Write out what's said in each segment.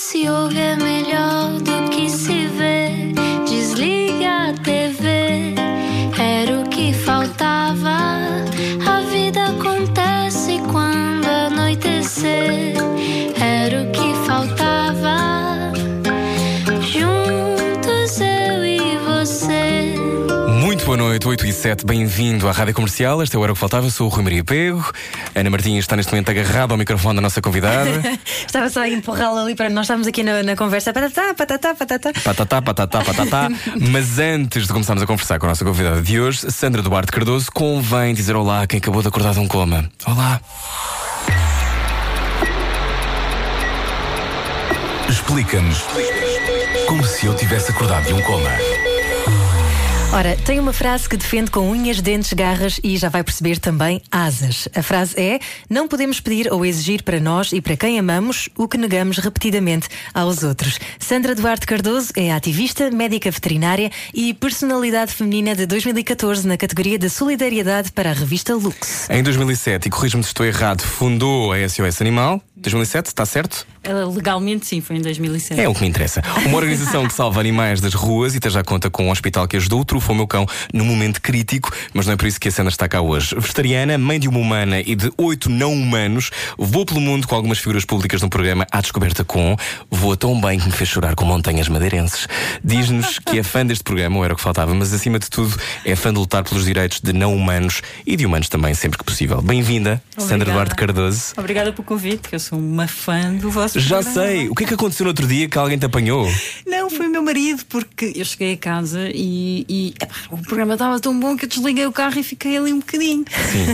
se ouve é 8 7, bem-vindo à Rádio Comercial. Este é o Era o que Faltava, sou o Rui Maria Pego. Ana Martins está neste momento agarrada ao microfone da nossa convidada. Estava só a empurrá-la ali para nós estávamos aqui na, na conversa. Patatá, patatá, patatá. Patatá, patatá, patatá. Mas antes de começarmos a conversar com a nossa convidada de hoje, Sandra Duarte Cardoso, convém dizer olá a quem acabou de acordar de um coma. Olá. Explica-nos como se eu tivesse acordado de um coma. Ora, tem uma frase que defende com unhas, dentes, garras e já vai perceber também asas. A frase é: Não podemos pedir ou exigir para nós e para quem amamos o que negamos repetidamente aos outros. Sandra Duarte Cardoso é ativista, médica veterinária e personalidade feminina de 2014 na categoria da Solidariedade para a revista Lux. Em 2007, e corrijo-me se estou errado, fundou a SOS Animal. 2007, está certo? Uh, Legalmente, sim, foi em 2007. É o que me interessa. Uma organização que salva animais das ruas e até já conta com um hospital que ajudou, trufou o meu cão num momento crítico, mas não é por isso que a Sandra está cá hoje. Vegetariana, mãe de uma humana e de oito não humanos, voa pelo mundo com algumas figuras públicas no programa À Descoberta com, voa tão bem que me fez chorar com montanhas madeirenses. Diz-nos que é fã deste programa, ou era o que faltava, mas acima de tudo é fã de lutar pelos direitos de não humanos e de humanos também, sempre que possível. Bem-vinda, Sandra. Duarte Cardoso. Obrigada pelo convite, que eu sou uma fã do vosso Já programa. sei, o que é que aconteceu no outro dia que alguém te apanhou? Não, foi o meu marido, porque eu cheguei a casa e, e, epá, o programa estava tão bom que eu desliguei o carro e fiquei ali um bocadinho.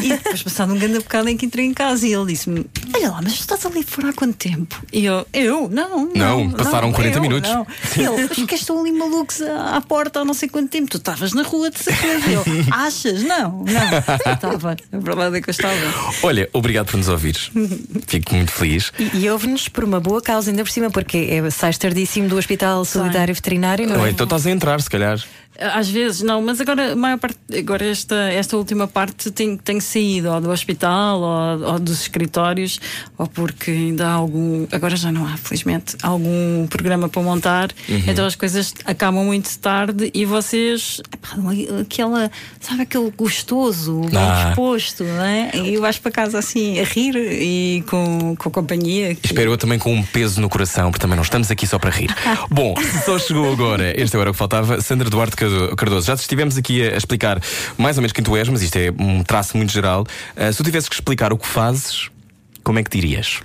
E depois, passado um grande bocado em que entrei em casa, e ele disse-me: Olha lá, mas estás ali fora há quanto tempo? E eu: Eu? Não, Não, não. passaram não, 40 eu, minutos. Não. Ele: Mas que estão ali malucos à, à porta há não sei quanto tempo? Tu estavas na rua de certeza. Eu: Achas? Não, não. Eu estava. A verdade é que eu estava. Olha, obrigado por nos ouvires. Fico muito feliz. E, e ouve-nos por uma boa causa, ainda por cima, porque é, sais tardíssimo do Hospital Solidário Veterinário, não Ou é? então estás a entrar, se calhar. Às vezes não, mas agora a maior parte, agora esta, esta última parte tem, tem saído ou do hospital ou, ou dos escritórios, ou porque ainda há algum, agora já não há, felizmente, algum programa para montar, então as coisas acabam muito tarde e vocês epá, aquela, sabe aquele gostoso, bem Ah. disposto, não é? E vais para casa assim a rir e com, com a companhia. que- Espero eu também com um peso no coração, porque também não estamos aqui só para rir. Bom, se só chegou agora, este é o que Faltava. Sandra Duarte Cardoso, já estivemos aqui a explicar mais ou menos quem tu és, mas isto é um traço muito geral. Ah, se tu tivesses que explicar o que fazes, como é que dirias?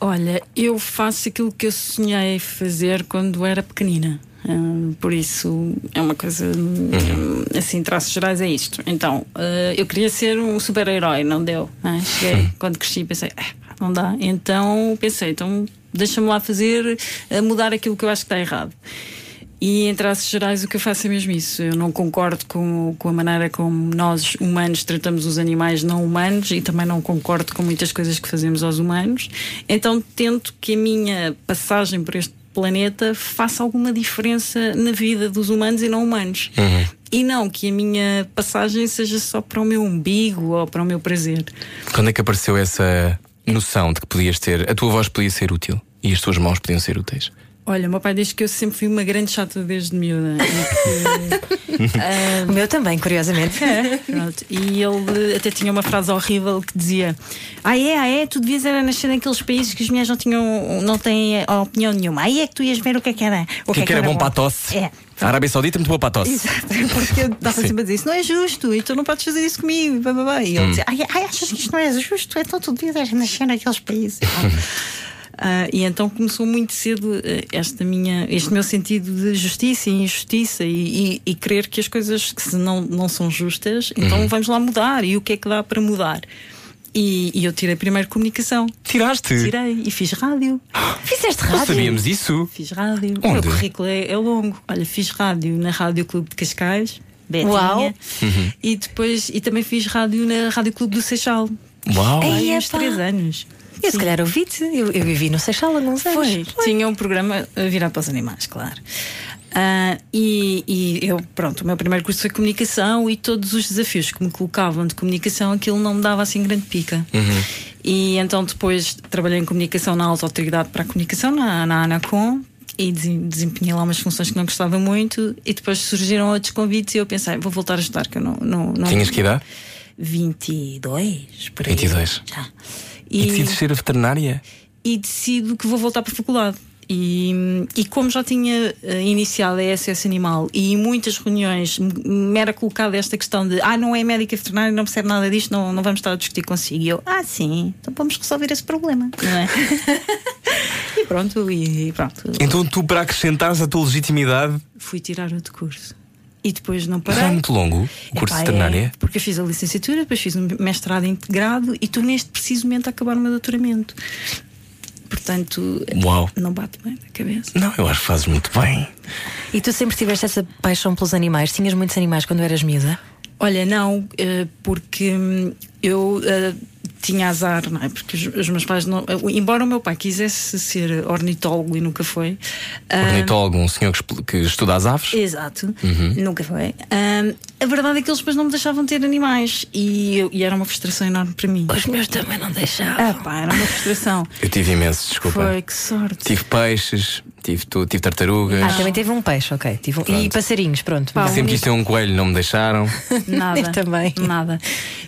Olha, eu faço aquilo que eu sonhei fazer quando era pequenina. Hum, por isso é uma coisa hum, assim, traços gerais é isto. Então, eh, eu queria ser um super-herói, não deu. não é? Cheguei, quando cresci, pensei, "Ah, não dá. Então pensei, então deixa-me lá fazer, mudar aquilo que eu acho que está errado. E em traços gerais o que eu faço é mesmo isso. Eu não concordo com, com a maneira como nós humanos tratamos os animais não humanos e também não concordo com muitas coisas que fazemos aos humanos. Então tento que a minha passagem por este planeta faça alguma diferença na vida dos humanos e não humanos. E não que a minha passagem seja só para o meu umbigo ou para o meu prazer. Quando é que apareceu essa noção de que podias ter, a tua voz podia ser útil e as tuas mãos podiam ser úteis? Olha, o meu pai diz que eu sempre fui uma grande chata desde miúda. E que, ah, O meu também, curiosamente. Pronto. E ele até tinha uma frase horrível que dizia: Ah, é, ah, é, tu devias era nascer naqueles países que as mulheres não tinham, não têm opinião nenhuma. Aí é que tu ias ver o que é que era. O que é que era bom para a tosse? É. A Arábia Saudita é muito boa para a tosse. Exato, porque eu estava sempre a dizer: Isso não é justo, e tu não podes fazer isso comigo. E, ele dizia: ai, ai, achas que isto não é justo? Então tu devias nascer naqueles países. Ah, e então começou muito cedo eh, esta minha, este meu sentido de justiça e injustiça e, e, e crer que as coisas que se não, não são justas, então vamos lá mudar. E o que é que dá para mudar? E, e eu tirei primeiro comunicação. Tiraste? Tirei e fiz rádio. Fizeste Não rádio? sabíamos isso. Fiz rádio. Onde? O meu currículo é, é longo. Olha, fiz rádio na Rádio Clube de Cascais. Betinha, Uau. E depois e também fiz rádio na Rádio Clube do Seixal. Uau! Há uns três anos. Eu se calhar ouvi-te, eu, eu vivi no Seixal há alguns anos. Foi. Tinha um programa a virar para os animais, claro. Ah, e, e eu, pronto, o meu primeiro curso foi comunicação e todos os desafios que me colocavam de comunicação, aquilo não me dava assim grande pica. E então depois trabalhei em comunicação na alta autoridade para a comunicação, na, na Anacom. E desem- desempenhei lá umas funções que não gostava muito, e depois surgiram outros convites. E eu pensei, vou voltar a estudar, que eu não. não, não Tinhas que idade? 22, por aí. 22. Já. E, decides ser veterinária? e decido que vou voltar para a faculdade. E, e como já tinha eh, iniciado a SS Animal e em muitas reuniões me me era colocada esta questão de ah, não é médica veterinária, não percebe nada disto, não, não vamos estar a discutir consigo. E eu, ah, sim, então vamos resolver esse problema, não é? e pronto, e pronto. Então tu, para acrescentares a tua legitimidade, Fui tirar outro curso. E depois não é parei. muito longo o curso Epá, de veterinária? é, porque eu fiz a licenciatura, depois fiz um mestrado integrado e estou neste preciso momento a acabar o meu doutoramento. Portanto, Uau. não bate bem na cabeça. Não, eu acho que fazes muito bem. E tu sempre tiveste essa paixão pelos animais? Tinhas muitos animais quando eras miúda? Olha, não, eh, porque hum, eu eh, tinha azar, não é? Porque os, os meus pais não. Embora o meu pai quisesse ser ornitólogo e nunca foi. ah, Ornitólogo, um senhor que, que estuda as aves. Exato, Uhum. nunca foi. Ah, a verdade é que eles depois não me deixavam ter animais e, eu- e era uma frustração enorme para mim. Os meus também não deixavam. Ah, pá, era uma frustração. Eu tive imenso, desculpa. Foi, que sorte. Tive peixes, tive, tu, tive tartarugas. Ah, também teve um peixe, ok. Tive um- E passarinhos, pronto. Pá, Sempre quis ter um coelho, não me deixaram. Nada. Eu também. Nada.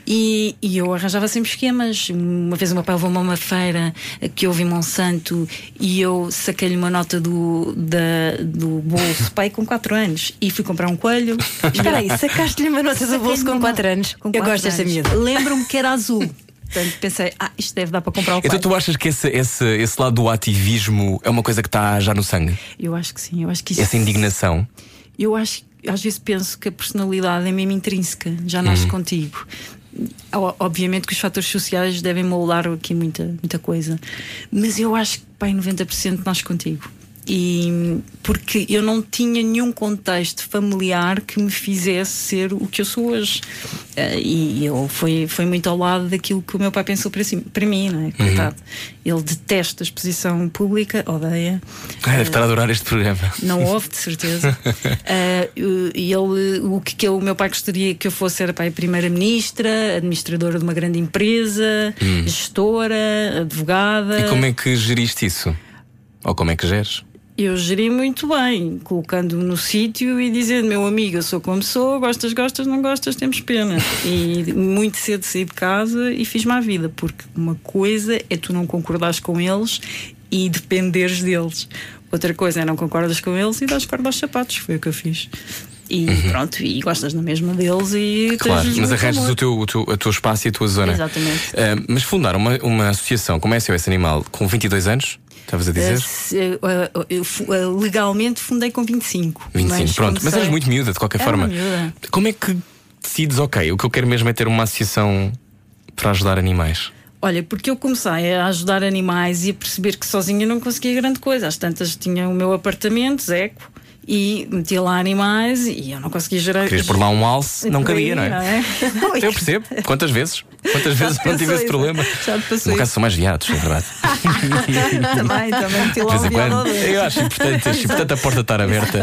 E, e eu arranjava sempre esquemas. Uma vez o meu pai levou-me a uma feira que houve em Monsanto e eu saquei-lhe uma nota do, da, do bolso, pai, com 4 anos, e fui comprar um coelho. Espera aí, sacaste-lhe uma nota do bolso com uma 4 nota. anos. Com Eu gosto desta miúda. Lembro-me que era azul. Portanto, pensei, ah, isto deve dar para comprar o Então coelho. tu achas que esse, esse, esse lado do ativismo é uma coisa que está já no sangue? Eu acho que sim, eu acho que isso. Essa indignação? Eu acho, às vezes penso que a personalidade é mesmo intrínseca, já nasce Uhum. contigo. Obviamente que os fatores sociais devem moldar aqui muita, muita coisa, mas eu acho que pai, 90% nasce contigo. E porque eu não tinha nenhum contexto familiar que me fizesse ser o que eu sou hoje. Eh, e eu foi, foi muito ao lado daquilo que o meu pai pensou para, si, para mim, não é? Coitado. Ele detesta a exposição pública, odeia. Ah, deve estar a adorar este programa. Não houve, de certeza. Ah, e ele, o que, que eu- o meu pai gostaria que eu fosse era pai, primeira-ministra, administradora de uma grande empresa, gestora, advogada. E como é que geriste isso? Ou como é que geres? Eu geri muito bem, colocando-me no sítio e dizendo: meu amigo, eu sou como sou, gostas, gostas, não gostas, temos pena. E muito cedo saí de casa e fiz-me à vida, porque uma coisa é tu não concordares com eles e dependeres deles. Outra coisa é não concordas com eles e dás corda aos sapatos. Foi o que eu fiz. E pronto, e gostas na mesma deles e Uhum. Claro, mas arranjas o teu, o, teu, o teu espaço e a tua zona. Exatamente. Ah, mas fundar uma, uma associação como SOS Animal com 22 anos? Estavas a dizer? Fu- eh, legalmente fundei com 25. 25, mas pronto. Mas eras muito miúda, de qualquer Era forma. miúda. Como é que decides, ok, o que eu quero mesmo é ter uma associação para ajudar animais? Olha, porque eu comecei a ajudar animais e a perceber que sozinha não conseguia grande coisa. Às tantas tinha o meu apartamento, Zeco, e metia lá animais e eu não conseguia gerar. Querias pôr lá um alce, não cabia, não é? Não, Eu percebo. Quantas vezes? Quantas vezes não tive esse problema? Já te passou No caso são mais viados, é verdade. também, também meti lá um quando. Eu acho importante, acho importante a porta estar aberta.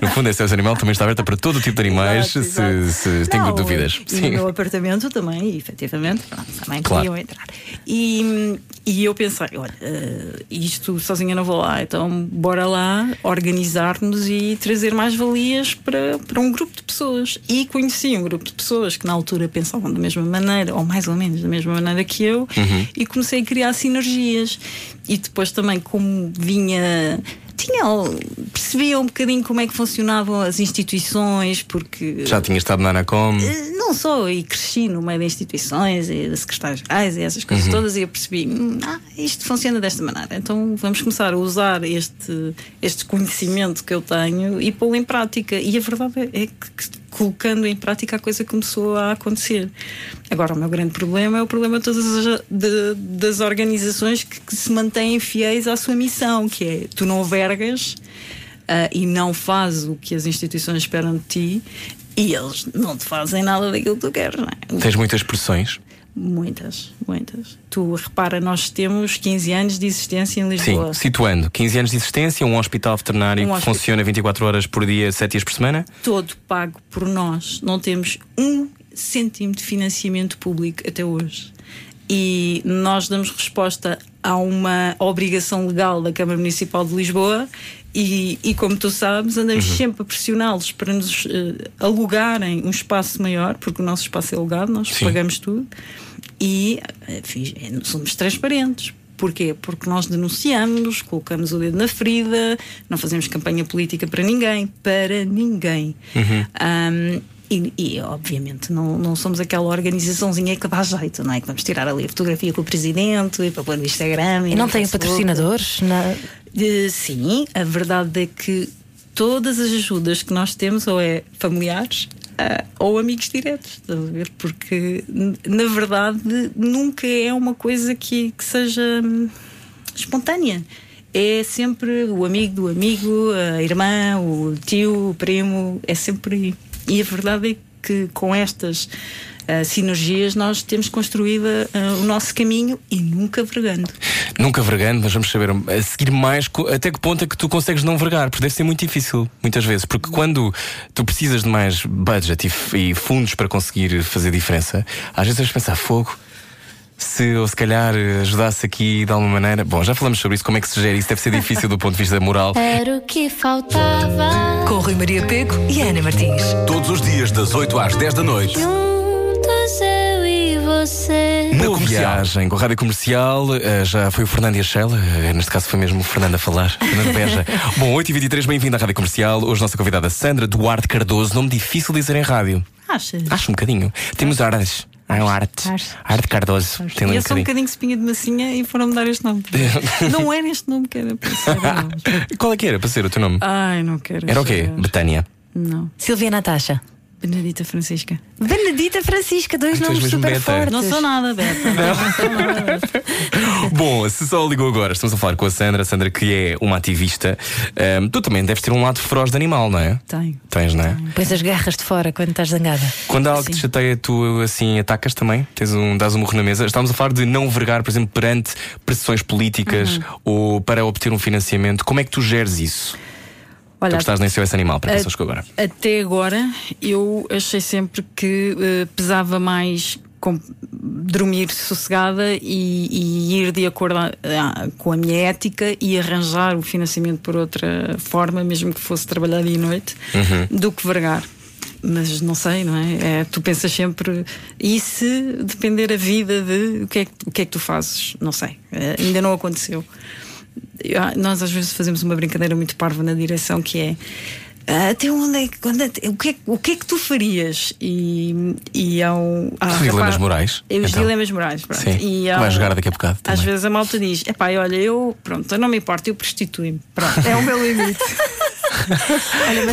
No fundo, esse animal também está aberta para todo tipo de animais, Exato, se, exato. se tenho Não, dúvidas. E no meu apartamento também, efetivamente, pronto, também Claro. podiam entrar. E, e eu pensei, olha, eh, isto sozinha não vou lá, então bora lá organizar-nos e trazer mais valias para, para um grupo de pessoas. E conheci um grupo de pessoas que na altura pensavam da mesma maneira, ou mais ou menos da mesma maneira que eu, e comecei a criar sinergias. E depois também, como vinha. Tinha, percebia um bocadinho como é que funcionavam as instituições, porque Já tinha estado na Anacom. eh, não só, e cresci no meio de instituições e de secretários gerais e essas coisas todas, e eu percebi, hum, ah, isto funciona desta maneira. Então vamos começar a usar este, este conhecimento que eu tenho e pô-lo em prática. E a verdade é que colocando em prática a coisa começou a acontecer. Agora, o meu grande problema é o problema de todas as, de- das organizações que, que se mantêm fiéis à sua missão, que é tu não vergas ah, e não fazes o que as instituições esperam de ti e eles não te fazem nada daquilo que tu queres, não é? Tens muitas pressões. Muitas, muitas. Tu repara, nós temos 15 anos de existência em Sim, Lisboa. situando 15 anos de existência, um hospital veterinário Um que hospital. funciona 24 horas por dia, 7 dias por semana. Todo pago por nós. Não temos um cêntimo de financiamento público até hoje. e nós damos resposta a uma obrigação legal da Câmara Municipal de Lisboa. E, e como tu sabes, andamos sempre a pressioná-los para nos eh, alugarem um espaço maior, porque o nosso espaço é alugado, nós Sim. pagamos tudo e eh, fiz- eh, somos transparentes. Porquê? Porque nós denunciamos, colocamos o dedo na ferida, não fazemos campanha política para ninguém, para ninguém. Ahm, e, e, obviamente não, não somos aquela organizaçãozinha que dá jeito, não é? Que vamos tirar ali a fotografia com o presidente e para pôr no Instagram. E no não tem patrocinadores? Na- Eh, sim, a verdade é que todas as ajudas que nós temos ou é familiares ah, ou amigos diretos? Porque na verdade nunca é uma coisa que, que seja hum, espontânea. É sempre o amigo do amigo, a irmã, o tio, o primo, é sempre. E a verdade é que com estas sinergias nós temos construído ah, o nosso caminho e nunca vergando. Nunca vergando, mas vamos saber a seguir mais até que ponto é que tu consegues não vergar, porque deve ser muito difícil, muitas vezes, porque quando tu precisas de mais budget e, e fundos para conseguir fazer diferença, às vezes vais pensar fogo. Se eu se calhar ajudasse aqui de alguma maneira. Bom, já falamos sobre isso, como é que se gera isso, deve ser difícil do ponto de vista moral. Era o que faltava. Com Rui Maria Pego e Ana Martins. Todos os dias, das 8 às 10 da noite. Você. Na viagem com a rádio comercial, eh, já foi o Fernando e a Sheila, eh, neste caso foi mesmo o Fernando a falar, Fernando Beja. Bom, 8h23, bem-vindo à rádio comercial. Hoje, nossa convidada Sandra Duarte Cardoso, nome difícil de dizer em rádio. Achas? Acho um bocadinho. Temos Artes. Ah, é um Arte. Arte. Arte Cardoso. Tem E ali eu um sou um bocadinho. espinha de massinha e foram-me dar este nome. não era este nome que era para ser. Qual é que era para ser o teu nome? Ai, não quero. Era o quê? Betânia. Não. Silvia Natasha. Benedita Francisca. Benedita Francisca, dois és nomes super beta. fortes. Não sou nada, Beta. Não sou nada. Bom, se só ligou agora, estamos a falar com a Sandra, a Sandra que é uma ativista. Ahm, tu também deves ter um lado feroz de animal, não é? Tenho. Tens, não é? Pões as garras de fora quando estás zangada. Quando há algo que te chateia, tu assim atacas também? Tens um, dás um murro na mesa? Estamos a falar de não vergar, por exemplo, perante pressões políticas Uhum. ou para obter um financiamento. Como é que tu geres isso? Olha, tu estás nem seu esse animal, para quem só chegou agora. Até agora, eu achei sempre que eh, pesava mais com- dormir sossegada e, e ir de acordo a- a- com a minha ética e arranjar o financiamento por outra forma, mesmo que fosse trabalhar dia e noite, do que vergar. Mas não sei, não é? É, Tu pensas sempre. E se depender a vida de o que é que, o que, é que tu fazes? Não sei. Eh, ainda não aconteceu. Eu- nós às vezes fazemos uma brincadeira muito parva na direção que é "Ah, até onde é onde é o, que é, que- o que é que tu farias? E, e há um. há- Os dilemas rapaz- morais, É, os então. dilemas morais, pronto. Sim. E há jogar daqui a bocado Às também. vezes a malta diz: epá, olha, eu, pronto, eu não me importo, eu prostituo-me. Pronto, é o meu limite.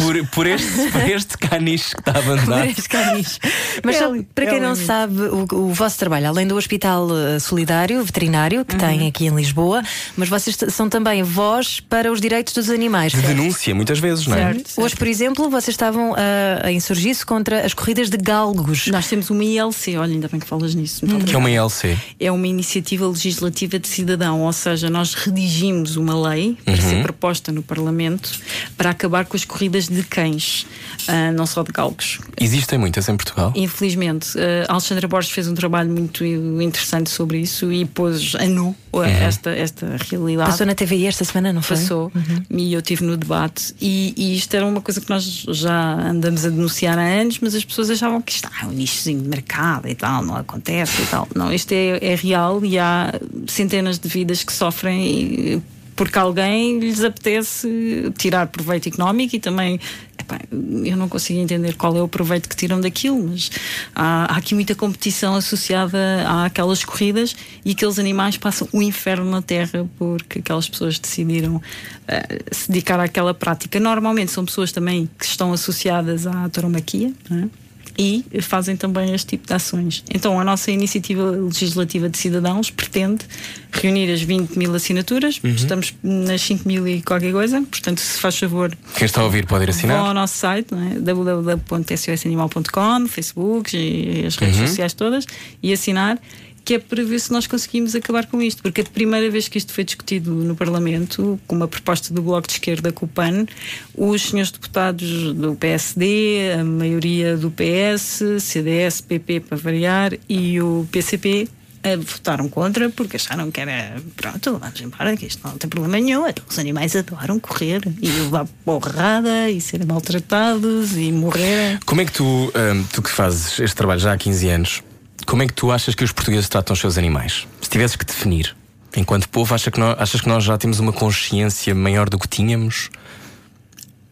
Por, por este, por este caniche que está abandonado. Parece canis. Mas só, É para quem é não ali. sabe, o, o vosso trabalho, além do Hospital eh, Solidário Veterinário, que tem aqui em Lisboa, mas vocês são também voz para os direitos dos animais. De denúncia, muitas vezes, não é? Certo. Hoje, por exemplo, vocês estavam a, a insurgir-se contra as corridas de galgos. Nós temos uma ILC, olha, ainda bem que falas nisso. Muito Que é uma ILC. é uma iniciativa legislativa de cidadão, ou seja, nós redigimos uma lei para Uhum. ser proposta no Parlamento para acabar com as corridas de cães, ah, não só de galgos. Existem muitas em Portugal. Infelizmente, a Alexandra Borges fez um trabalho muito interessante sobre isso e pôs a nu Uhum. esta, esta realidade. Passou na TVI esta semana, não foi? Passou e eu estive no debate e, e isto era uma coisa que nós já andamos a denunciar há anos, mas as pessoas achavam que isto ah, é um nichozinho de mercado e tal, não acontece e tal. Não, isto é, é real e há centenas de vidas que sofrem e- porque alguém lhes apetece tirar proveito económico e também epá, eu não consigo entender qual é o proveito que tiram daquilo, mas há, há aqui muita competição associada àquelas corridas e aqueles animais passam o inferno na terra porque aquelas pessoas decidiram eh, se dedicar àquela prática. Normalmente são pessoas também que estão associadas à tauromaquia, não é? E fazem também este tipo de ações. Então, a nossa iniciativa legislativa de cidadãos pretende reunir as 20 mil assinaturas, estamos nas 5 mil e qualquer coisa, portanto, se faz favor, Quem está a ouvir pode ir vão assinar. ao nosso site, é? www.sosanimal.com, Facebook e as redes sociais todas e assinar. Que é para ver se nós conseguimos acabar com isto, porque a primeira vez que isto foi discutido no Parlamento, com uma proposta do Bloco de Esquerda com o PAN, os senhores deputados do PSD, a maioria do PS, CDS, PP para variar e o PCP eh, votaram contra porque acharam que era pronto, vamos embora, que isto não tem problema nenhum. Então, os animais adoram correr e levar porrada e serem maltratados e morrer. Como é que tu, hum, tu que fazes este trabalho já há 15 anos, como é que tu achas que os portugueses tratam os seus animais? Se tivesses que definir, enquanto povo, achas que, nós, achas que nós já temos uma consciência maior do que tínhamos?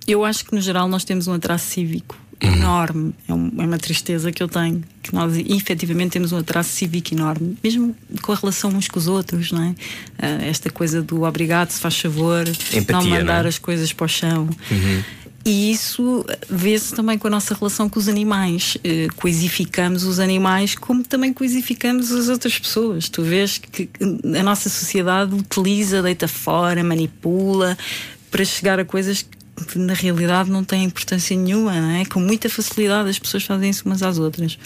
Eu acho que no geral nós temos um atraso cívico enorme. É, é uma tristeza que eu tenho. Que nós efetivamente temos um atraso cívico enorme, mesmo com a relação uns com os outros, não é? Ah, esta coisa do obrigado, se faz favor, Empatia, não mandar não é? as coisas para o chão. E isso vê-se também com a nossa relação com os animais. Eh, coisificamos os animais como também coisificamos as outras pessoas. Tu vês que a nossa sociedade utiliza, deita fora, manipula para chegar a coisas que na realidade não têm importância nenhuma, não é? Com muita facilidade as pessoas fazem isso umas às outras.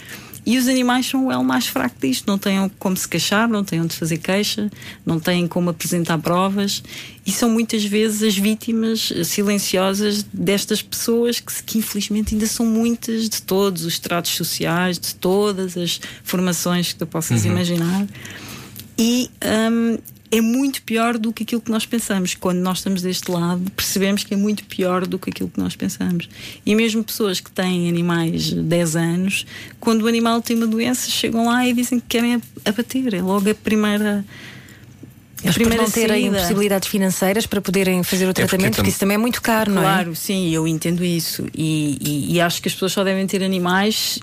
E os animais são o elo mais fraco disto. Não têm como se queixar, não têm onde fazer queixa, não têm como apresentar provas. E são muitas vezes as vítimas silenciosas destas pessoas que, que infelizmente ainda são muitas de todos os tratos sociais, de todas as formações que tu possas imaginar. E hum, é muito pior do que aquilo que nós pensamos. Quando nós estamos deste lado, percebemos que é muito pior do que aquilo que nós pensamos. E mesmo pessoas que têm animais de 10 anos, quando o animal tem uma doença, chegam lá e dizem que querem abater. É logo a primeira. A Mas por primeira não terem saída. possibilidades financeiras para poderem fazer o porque tratamento, porque tam- isso também é muito caro, não é? Claro, sim, eu entendo isso. E, e- e acho que as pessoas só devem ter animais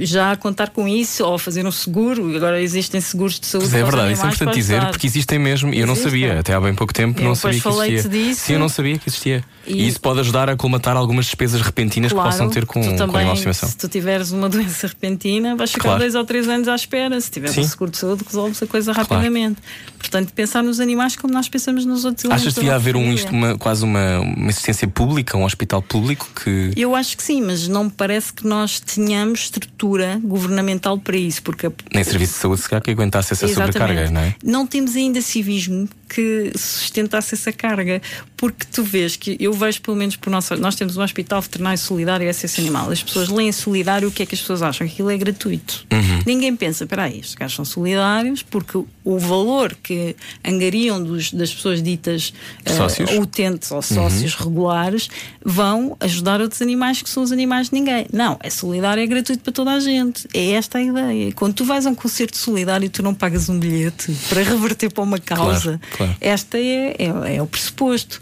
já a contar com isso ou a fazer um seguro. Agora existem seguros de saúde. Pois é verdade, isso é importante dizer, porque existem mesmo, e eu não sabia, até há bem pouco tempo Eu não sabia que existia. disso. Sim, eu não sabia que existia. E, E- isso pode ajudar a colmatar algumas despesas repentinas que possam ter com, tu com também, estimação. Se tu tiveres uma doença repentina, vais ficar Claro. dois ou três anos à espera. Se tiveres um seguro de saúde, resolves a coisa rapidamente. Portanto, pensar nos animais como nós pensamos nos outros Achas que devia haver um, isto, uma, quase uma, uma assistência pública, um hospital público que. Eu acho que sim, mas não me parece que nós tenhamos estrutura governamental para isso, porque a Nem serviço de saúde se calhar que aguentasse essa sobrecarga, não é? Não temos ainda civismo que sustentasse essa carga, porque tu vês que eu vejo pelo menos por nossa. Nós temos um hospital veterinário solidário e SS Animal. As pessoas leem solidário, o que é que as pessoas acham? Aquilo é gratuito. Uhum. Ninguém pensa, espera aí, estes gajos são solidários porque o valor que angariam dos, das pessoas ditas eh, Sócios. utentes ou sócios regulares vão ajudar outros animais que são os animais de ninguém. Não, é solidário, é gratuito para toda a gente. É esta a ideia. Quando tu vais a um concerto solidário e tu não pagas um bilhete para reverter para uma causa, claro. Esta é, é, é o pressuposto.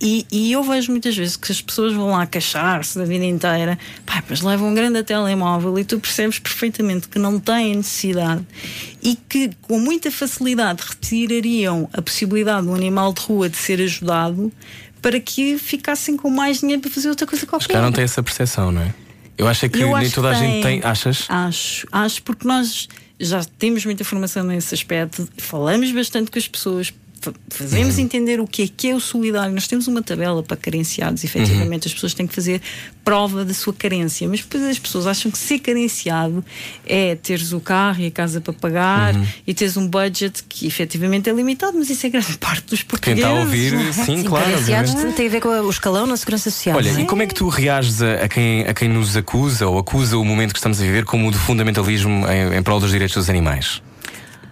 E, e eu vejo muitas vezes que as pessoas vão lá queixar-se da vida inteira, pá, mas levam um grande telemóvel e tu percebes perfeitamente que não têm necessidade e que com muita facilidade retirariam a possibilidade de um animal de rua de ser ajudado para que ficassem com mais dinheiro para fazer outra coisa Os qualquer. caras não têm essa percepção, não é? Eu acho é que Eu nem acho toda a que gente tem. tem. Achas? Acho, acho porque nós já temos muita formação nesse aspecto, falamos bastante com as pessoas, fazemos entender o que é que é o solidário. Nós temos uma tabela para carenciados, efetivamente, as pessoas têm que fazer prova da sua carência, mas depois as pessoas acham que ser carenciado é teres o carro e a casa para pagar e teres um budget que efetivamente é limitado, mas isso é grande parte dos Quem portugueses. está a ouvir, é? sim, Sim, claro. carenciados obviamente. tem a ver com o escalão na segurança social. Olha, não é? e como é que tu reages a, a quem, a quem nos acusa ou acusa o momento que estamos a viver como o do fundamentalismo em, em prol dos direitos dos animais?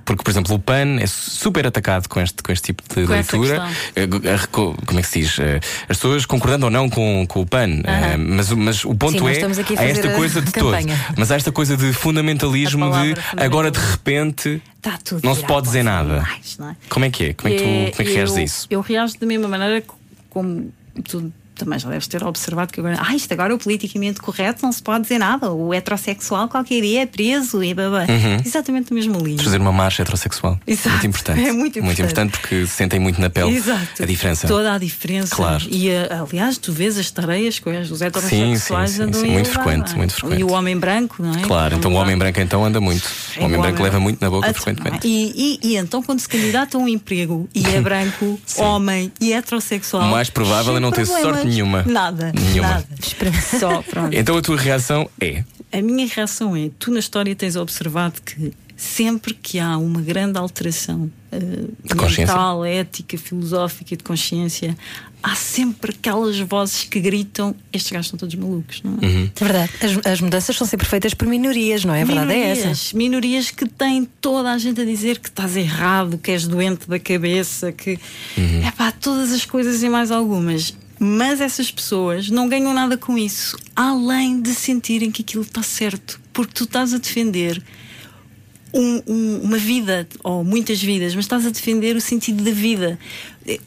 Porque, por exemplo, o PAN é super atacado com este, com este tipo de Com leitura. Eh, reco- Como é que se diz? Eh, As pessoas concordando ou não com, com o PAN. Eh, Mas, o- mas o ponto Sim, é. há esta coisa de todo. Mas há esta coisa de fundamentalismo de agora de repente tudo não se pode dizer nada. não é? Como é que é? Como é que tu, como é que reages a eu, isso? Eu reajo da mesma maneira co- como tu também já deves ter observado que agora, ah, isto agora é o politicamente correto, não se pode dizer nada. O heterossexual qualquer dia é preso e babá. Exatamente o mesmo linha. Fazer uma marcha heterossexual. Exato. Muito importante. É muito importante. porque sentem muito na pele Exato. a diferença. Toda a diferença. Claro. E eh, aliás, tu vês as tareias que os heterossexuais sim, sim, andam sim. a Muito frequente, é? muito frequente. E o homem branco, não é? Claro, então o homem branco então anda muito. É O homem branco leva muito na boca Ah, frequentemente. E, e- e então, quando se candidata a um emprego e é branco, homem e heterossexual, O mais provável é não ter problemas. sorte nenhuma. Nada. Nenhuma. Nada. Só, pronto. Então a tua reação é. A minha reação é: tu na história tens observado que sempre que há uma grande alteração uh, mental, ética, filosófica e de consciência, há sempre aquelas vozes que gritam: estes gajos estão todos malucos, não é? Uhum. É verdade. As, as mudanças são sempre feitas por minorias, não é? A verdade é essa. minorias, minorias que têm toda a gente a dizer que estás errado, que és doente da cabeça, que é pá, todas as coisas e mais algumas. Mas essas pessoas não ganham nada com isso, além de sentirem que aquilo está certo, porque tu estás a defender um- um- uma vida, ou muitas vidas, mas estás a defender o sentido da vida. É,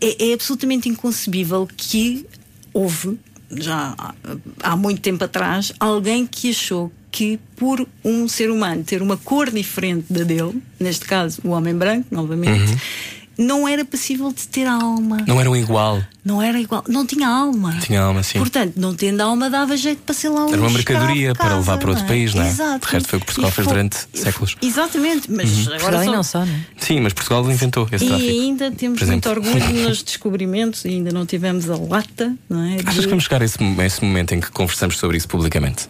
é- é absolutamente inconcebível que houve, já há, há muito tempo atrás, alguém que achou que por um ser humano ter uma cor diferente da dele, neste caso o homem branco, novamente, não era passível de ter alma. Não eram igual. Não era igual, não tinha alma. Tinha alma, sim. Portanto, não tendo alma, dava jeito para ser lá um Era uma mercadoria de para casa, levar para outro não país, não é? Exato. De resto foi o que Portugal E fez foi- durante séculos. Uhum. Exatamente, mas agora Portugal e só- não só, não é? Sim, mas Portugal inventou esse E tráfico. ainda temos muito orgulho nos descobrimentos, e ainda não tivemos a lata, não é? Achas de- que vamos chegar a esse, a esse momento em que conversamos sobre isso publicamente?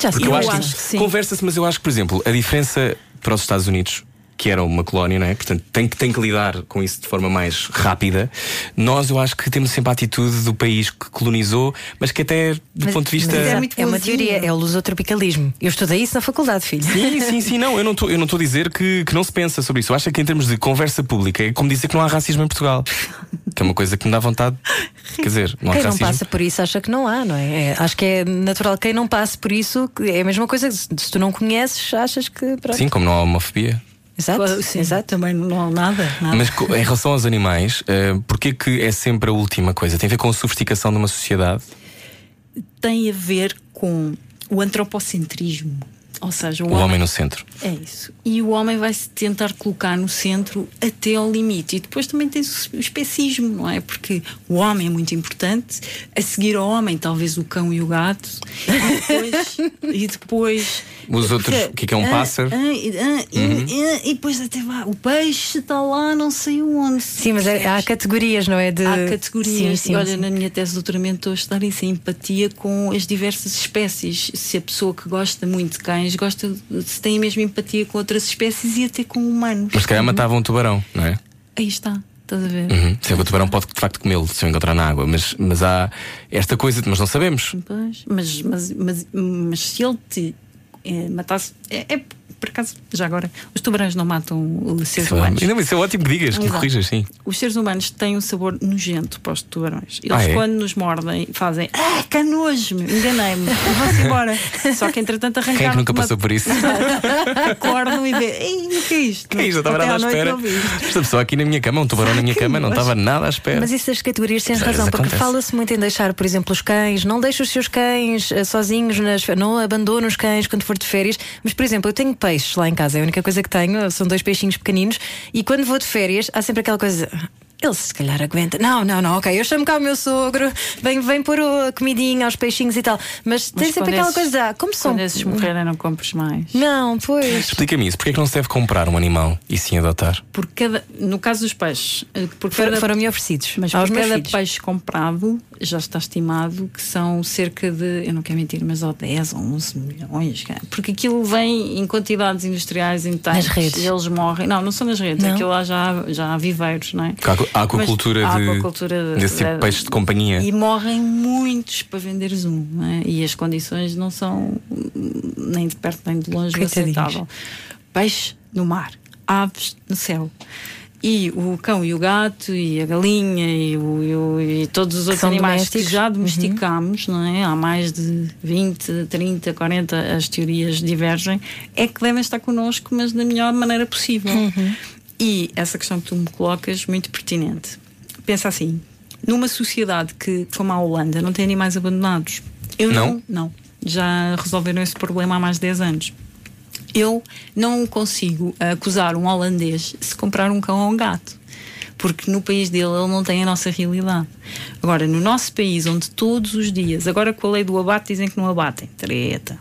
Já Porque sei. eu, Eu acho, acho que que sim. conversa-se, mas eu acho que, por exemplo, a diferença para os Estados Unidos, que era uma colónia, não é? Portanto, tem que, tem que lidar com isso de forma mais rápida. Nós, eu acho que temos sempre a atitude do país que colonizou, mas que até do Mas- ponto de vista. é é, muito é uma teoria, é o lusotropicalismo. Eu estudei isso na faculdade, filho. Sim, sim, sim, não, eu não estou eu não estou a dizer que, que não se pensa sobre isso. Eu acho que em termos de conversa pública é como dizer que não há racismo em Portugal. Que é uma coisa que me dá vontade. Quer dizer, não há Quem não racismo. passa por isso acha que não há, não é? É, Acho que é natural. Quem não passe por isso é a mesma coisa. Se se tu não conheces, achas que. Pronto. Sim, como não há homofobia. Exato. Sim, Exato. Também não há nada. nada. Mas em relação aos animais, uh, porquê que é sempre a última coisa? Tem a ver com a sofisticação de uma sociedade? Tem a ver com o antropocentrismo. Ou seja, o, O homem no centro. É isso. E o homem vai se tentar colocar no centro até ao limite. E depois também tem o especismo, não é? Porque o homem é muito importante, a seguir ao homem, talvez o cão e o gato, e depois. e depois Os outros, o que é é um Ah, pássaro? ah, e- ah, e- Uhum. ah, e depois até vai, o peixe está lá, não sei onde. Sim, mas é- há categorias, não é? De... Há categorias. Sim, sim, Olha, sim. na minha tese de doutoramento estou a estudar isso, a empatia com as diversas espécies. Se a pessoa que gosta muito de cães gosta, de- se tem a mesma empatia com outras espécies e até com humanos. Mas se calhar matava um tubarão, não é? Aí está, estás a ver? Uhum. Se é o tubarão pode de facto comê-lo se o encontrar na água, mas, mas há esta coisa, mas não sabemos. Pois, mas, mas, mas, mas se ele te eh, matasse. É, é, por acaso, já agora, os tubarões não matam os seres humanos. Não, isso é ótimo que digas, que corrijas, sim. Os seres humanos têm um sabor nojento para os tubarões. Eles, Ah, é? quando nos mordem, fazem Ah, que nojo, enganei-me, e vão-se embora. Só que entretanto arrancaram. Quem é que nunca uma- passou por isso? Acordam e vê, Ei, o que é isto? Que é isto? Eu estava Até nada à espera. não vi isto. Esta pessoa aqui na minha cama, um tubarão na minha Que cama, não estava nada à espera. Mas isso das categorias tens razão, porque acontece. fala-se muito em deixar, por exemplo, os cães, não deixa os seus cães eh, sozinhos, nas, não abandona os cães quando for de férias. Mas, por exemplo, eu tenho peixes lá em casa, é a única coisa que tenho, são dois peixinhos pequeninos, e quando vou de férias há sempre aquela coisa. Ele se calhar aguenta. Não, não, não, ok. Eu chamo cá o meu sogro, vem, vem pôr a comidinha aos peixinhos e tal. Mas, tem Mas sempre quando aquela esses- coisa. ah, Como são. Quando esses morrerem, não compres mais. Não, pois. Explica-me isso, porque é que não se deve comprar um animal e sim adotar? Por cada, no caso dos peixes, eh, por Foram, cada, foram-me oferecidos. mas aos por cada filhos. peixe comprado já está estimado que são cerca de, eu não quero mentir, mas ou 10 ou 11 milhões. cara. Porque aquilo vem em quantidades industriais em tanques Nas redes. eles morrem. Não, não são nas redes, Não? aquilo lá já, já há viveiros, não é? A aquacultura, Mas- a de, aquacultura de- desse tipo de peixe de companhia. E morrem muitos para venderes um, é? E as condições não são nem de perto nem de longe aceitável. Peixe no mar, aves no céu. E o cão e o gato e a galinha e, o- e e todos os outros são animais domésticos. que já domesticamos, não é? Há mais de 20, 30, 40, as teorias divergem, é que devem estar connosco, mas da melhor maneira possível. E essa questão que tu me colocas, muito pertinente. Pensa assim: numa sociedade que, como a Holanda, não tem animais abandonados, eu Não? não. Já resolveram esse problema há mais de 10 anos. Eu não consigo acusar um holandês se comprar um cão ou um gato. Porque no país dele ele não tem a nossa realidade. Agora, no nosso país, onde todos os dias, agora com a lei do abate dizem que não abatem, treta.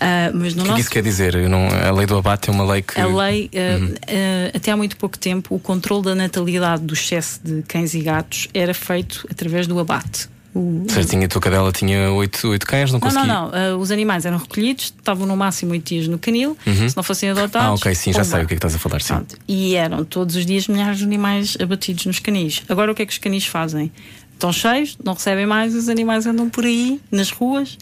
Ah, mas no O que é que nosso isso quer dizer? Não- a lei do abate é uma lei que. a lei, eh, eh, até há muito pouco tempo, o controle da natalidade do excesso de cães e gatos era feito através do abate. O- Certo, tinha a tua cadela tinha oito, oito cães, não Não, não, não. Uh, os animais eram recolhidos, estavam no máximo oito dias no canil. Se não fossem adotados. Ah, ok, sim, já sei o que é que estás a falar, sim. Pronto. E eram todos os dias milhares de animais abatidos nos canis. Agora o que é que os canis fazem? Estão cheios, não recebem mais, os animais andam por aí, nas ruas,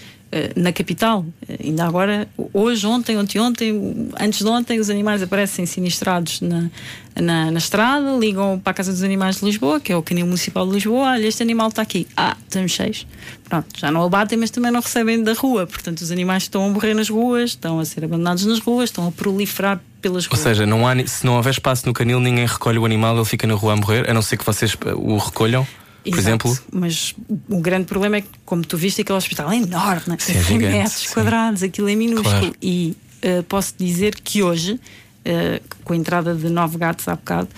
na capital. Eh, Ainda agora, hoje, ontem, ontem, ontem, antes de ontem, os animais aparecem sinistrados na, na, na estrada, ligam para a Casa dos Animais de Lisboa, que é o canil municipal de Lisboa, olha, este animal está aqui. Ah, estamos cheios. Pronto, já não abatem, mas também não recebem da rua. Portanto, os animais estão a morrer nas ruas, estão a ser abandonados nas ruas, estão a proliferar pelas Ou ruas. seja, não há, se não houver espaço no canil, ninguém recolhe o animal, ele fica na rua a morrer, a não ser que vocês eh, o recolham, por Exato. exemplo. Mas o grande problema é que, como tu viste, aquele hospital é enorme, né? Sim, é 100 gigante, metros sim. quadrados, aquilo é minúsculo. Claro. E eh, posso dizer que hoje, eh, com a entrada de nove gatos há bocado,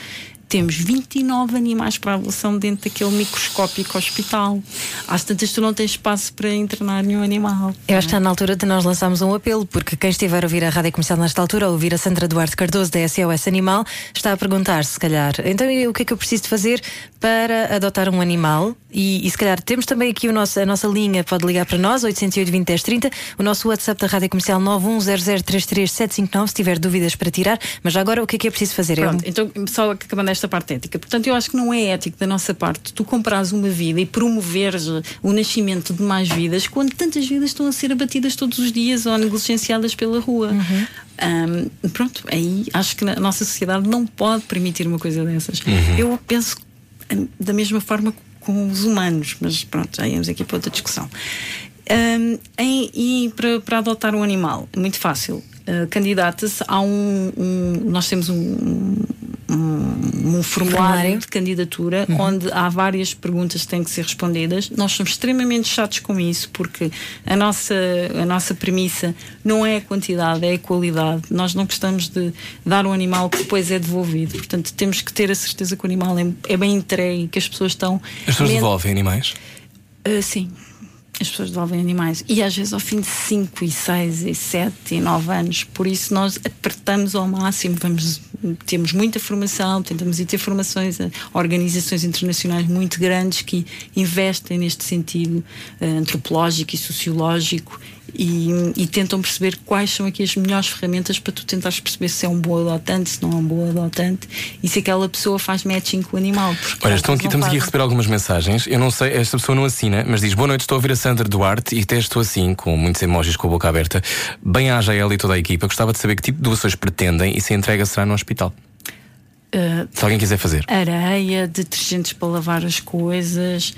temos 29 animais para avaliação dentro daquele microscópico hospital. Às tantas, tu não tens espaço para internar nenhum animal. Eu acho que está na altura de nós lançarmos um apelo, porque quem estiver a ouvir a rádio comercial nesta altura, a ouvir a Sandra Duarte Cardoso da SOS Animal, está a perguntar, se calhar, então o que é que eu preciso de fazer para adotar um animal? E, e se calhar temos também aqui o nosso, a nossa linha, pode ligar para nós, 808 20 10 30, o nosso WhatsApp da rádio comercial 910033759, se tiver dúvidas para tirar. Mas agora o que é que é preciso fazer? Pronto, então só acabando esta parte ética. Portanto, eu acho que não é ético da nossa parte tu comprares uma vida e promoveres o nascimento de mais vidas quando tantas vidas estão a ser abatidas todos os dias ou negligenciadas pela rua. Ahm, pronto, aí acho que a nossa sociedade não pode permitir uma coisa dessas. Eu penso hum, da mesma forma com os humanos, mas pronto, já íamos aqui para outra discussão. Ahm, em- e para, para adotar um animal, é muito fácil. Uh, Candidata-se a um, um- Nós temos um, um, um formulário, de candidatura onde há várias perguntas que têm que ser respondidas. Nós somos extremamente chatos com isso porque a nossa, a nossa premissa não é a quantidade, é a qualidade. Nós não gostamos de dar um animal que depois é devolvido. Portanto, temos que ter a certeza que o animal é, é bem entregue, que as pessoas estão. As pessoas devolvem animais? Uh, sim. As pessoas devolvem animais. E às vezes ao fim de 5 e 6 e 7 e 9 anos. Por isso nós apertamos ao máximo. Vamos, temos muita formação, tentamos ir ter formações a organizações internacionais muito grandes que investem neste sentido uh, antropológico e sociológico e, e tentam perceber quais são aqui as melhores ferramentas para tu tentares perceber se é um bom adotante, se não é um bom adotante e se aquela pessoa faz matching com o animal. Olha, estão aqui, estamos aqui a receber algumas mensagens. Eu não sei, esta pessoa não assina, mas diz: Boa noite, estou a ouvir a Sandra Duarte e até estou assim, com muitos emojis com a boca aberta. Bem haja ela e toda a equipa. Gostava de saber que tipo de doações pretendem e se a entrega será no hospital. Uh, Se alguém quiser fazer. areia, detergentes para lavar as coisas,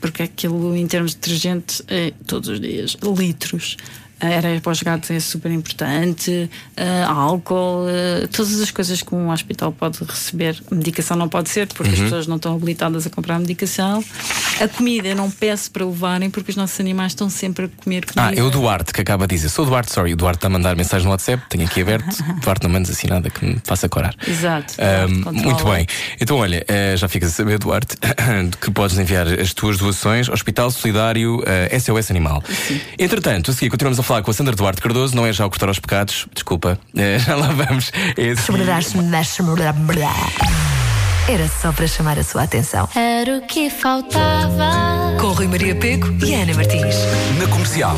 porque aquilo em termos de detergente é todos os dias, litros. A areia para os gatos é super importante, ah, álcool, ah, todas as coisas que um hospital pode receber. Medicação não pode ser, porque as pessoas não estão habilitadas a comprar medicação. A comida eu não peço para levarem, porque os nossos animais estão sempre a comer comida. Ah, é o Duarte que acaba de dizer. Sou o Duarte, sorry. O Duarte está a mandar mensagem no WhatsApp, tenho aqui aberto. Duarte, não mandes assim nada que me faça corar. Exato. Ahm, Controla. muito bem. Então, olha, eh, já ficas a saber, Duarte, que podes enviar as tuas doações ao Hospital Solidário eh, SOS Animal. Entretanto, a seguir continuamos a falar com a Sandra Duarte Cardoso, não é já o cortar aos pecados, desculpa, eh, já lá vamos. É esse- Era só para chamar a sua atenção. Era o que faltava. Com Rui Maria Pego e Ana Martins. Na comercial.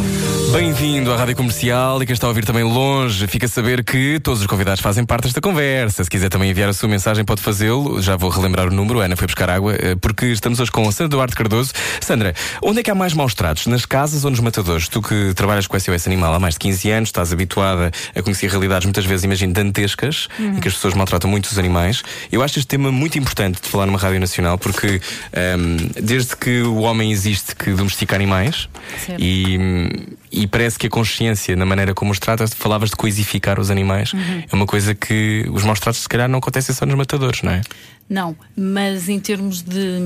Bem-vindo à Rádio Comercial e quem está a ouvir também longe, fica a saber que todos os convidados fazem parte desta conversa. Se quiser também enviar a sua mensagem, pode fazê-lo. Já vou relembrar o número, a Ana foi buscar água, eh, porque estamos hoje com a Sandra Duarte Cardoso. Sandra, onde é que há mais maus tratos? Nas casas ou nos matadores? Tu que trabalhas com o SOS Animal há mais de 15 anos, estás habituada a conhecer realidades muitas vezes, imagino, dantescas, em que as pessoas maltratam muito os animais. Eu acho este tema muito importante de falar numa rádio nacional, porque ehm, desde que o homem existe que domestica animais Certo. e, e parece que a consciência na maneira como os trata, falavas de coisificar os animais, é uma coisa que os maus tratos se calhar não acontecem só nos matadores, não é? Não, mas em termos de,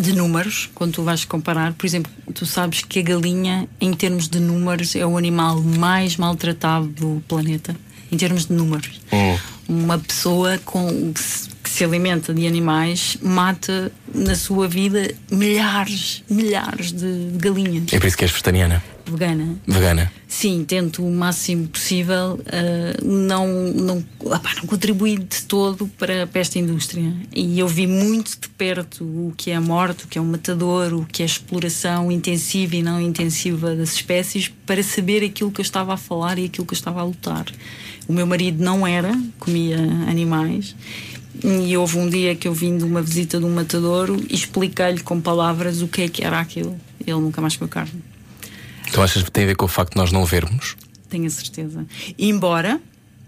de números, quando tu vais comparar, por exemplo, tu sabes que a galinha, em termos de números, é o animal mais maltratado do planeta. Em termos de números. Uma pessoa com, que, se, alimenta de animais mata na sua vida milhares, milhares de galinhas. É por isso que és vegetariana. vegana. Vegana. Sim, tento o máximo possível uh, não, não, opá, não contribuir de todo para, para esta indústria. E eu vi muito de perto o que é a morte, o que é o matador, o que é a exploração intensiva e não intensiva das espécies, para saber aquilo que eu estava a falar e aquilo que eu estava a lutar. O meu marido não era, comia animais. E houve um dia que eu vim de uma visita de um matadouro e expliquei-lhe com palavras o que é que era aquilo. Ele nunca mais comeu carne. Tu achas que tem a ver com o facto de nós não vermos? Tenho a certeza. Embora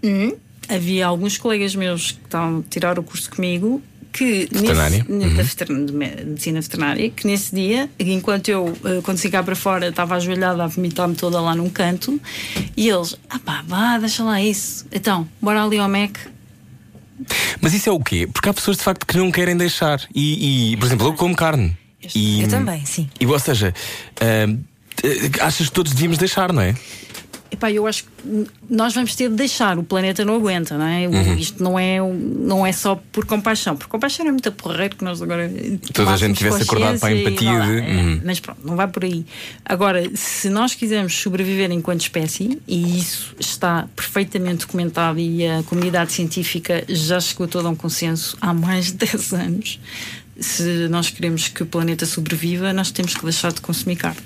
hum, havia alguns colegas meus que estavam a tirar o curso comigo que Veterinária? nesse, Uhum. de me- medicina veterinária, que nesse dia, enquanto eu, eh, quando cá para fora, estava ajoelhada a vomitar-me toda lá num canto, e eles, ah pá, vá, deixa lá isso. Então, bora ali ao Mac. Mas isso é o quê? Porque há pessoas de facto que não querem deixar. E, e, por exemplo, eu como carne. E, Eu também, sim. E, ou seja, eh, achas que todos devíamos deixar, não é? Epá, eu acho que nós vamos ter de deixar, o planeta não aguenta, não é? Uhum. Isto não é, não é só por compaixão. Por compaixão é muito porreiro que nós agora. Toda a gente tivesse acordado para a empatia lá. de- Uhum. Mas pronto, não vai por aí. Agora, se nós quisermos sobreviver enquanto espécie, e isso está perfeitamente documentado e a comunidade científica já chegou a um consenso há mais de 10 anos. Se nós queremos que o planeta sobreviva, nós temos que deixar de consumir carne.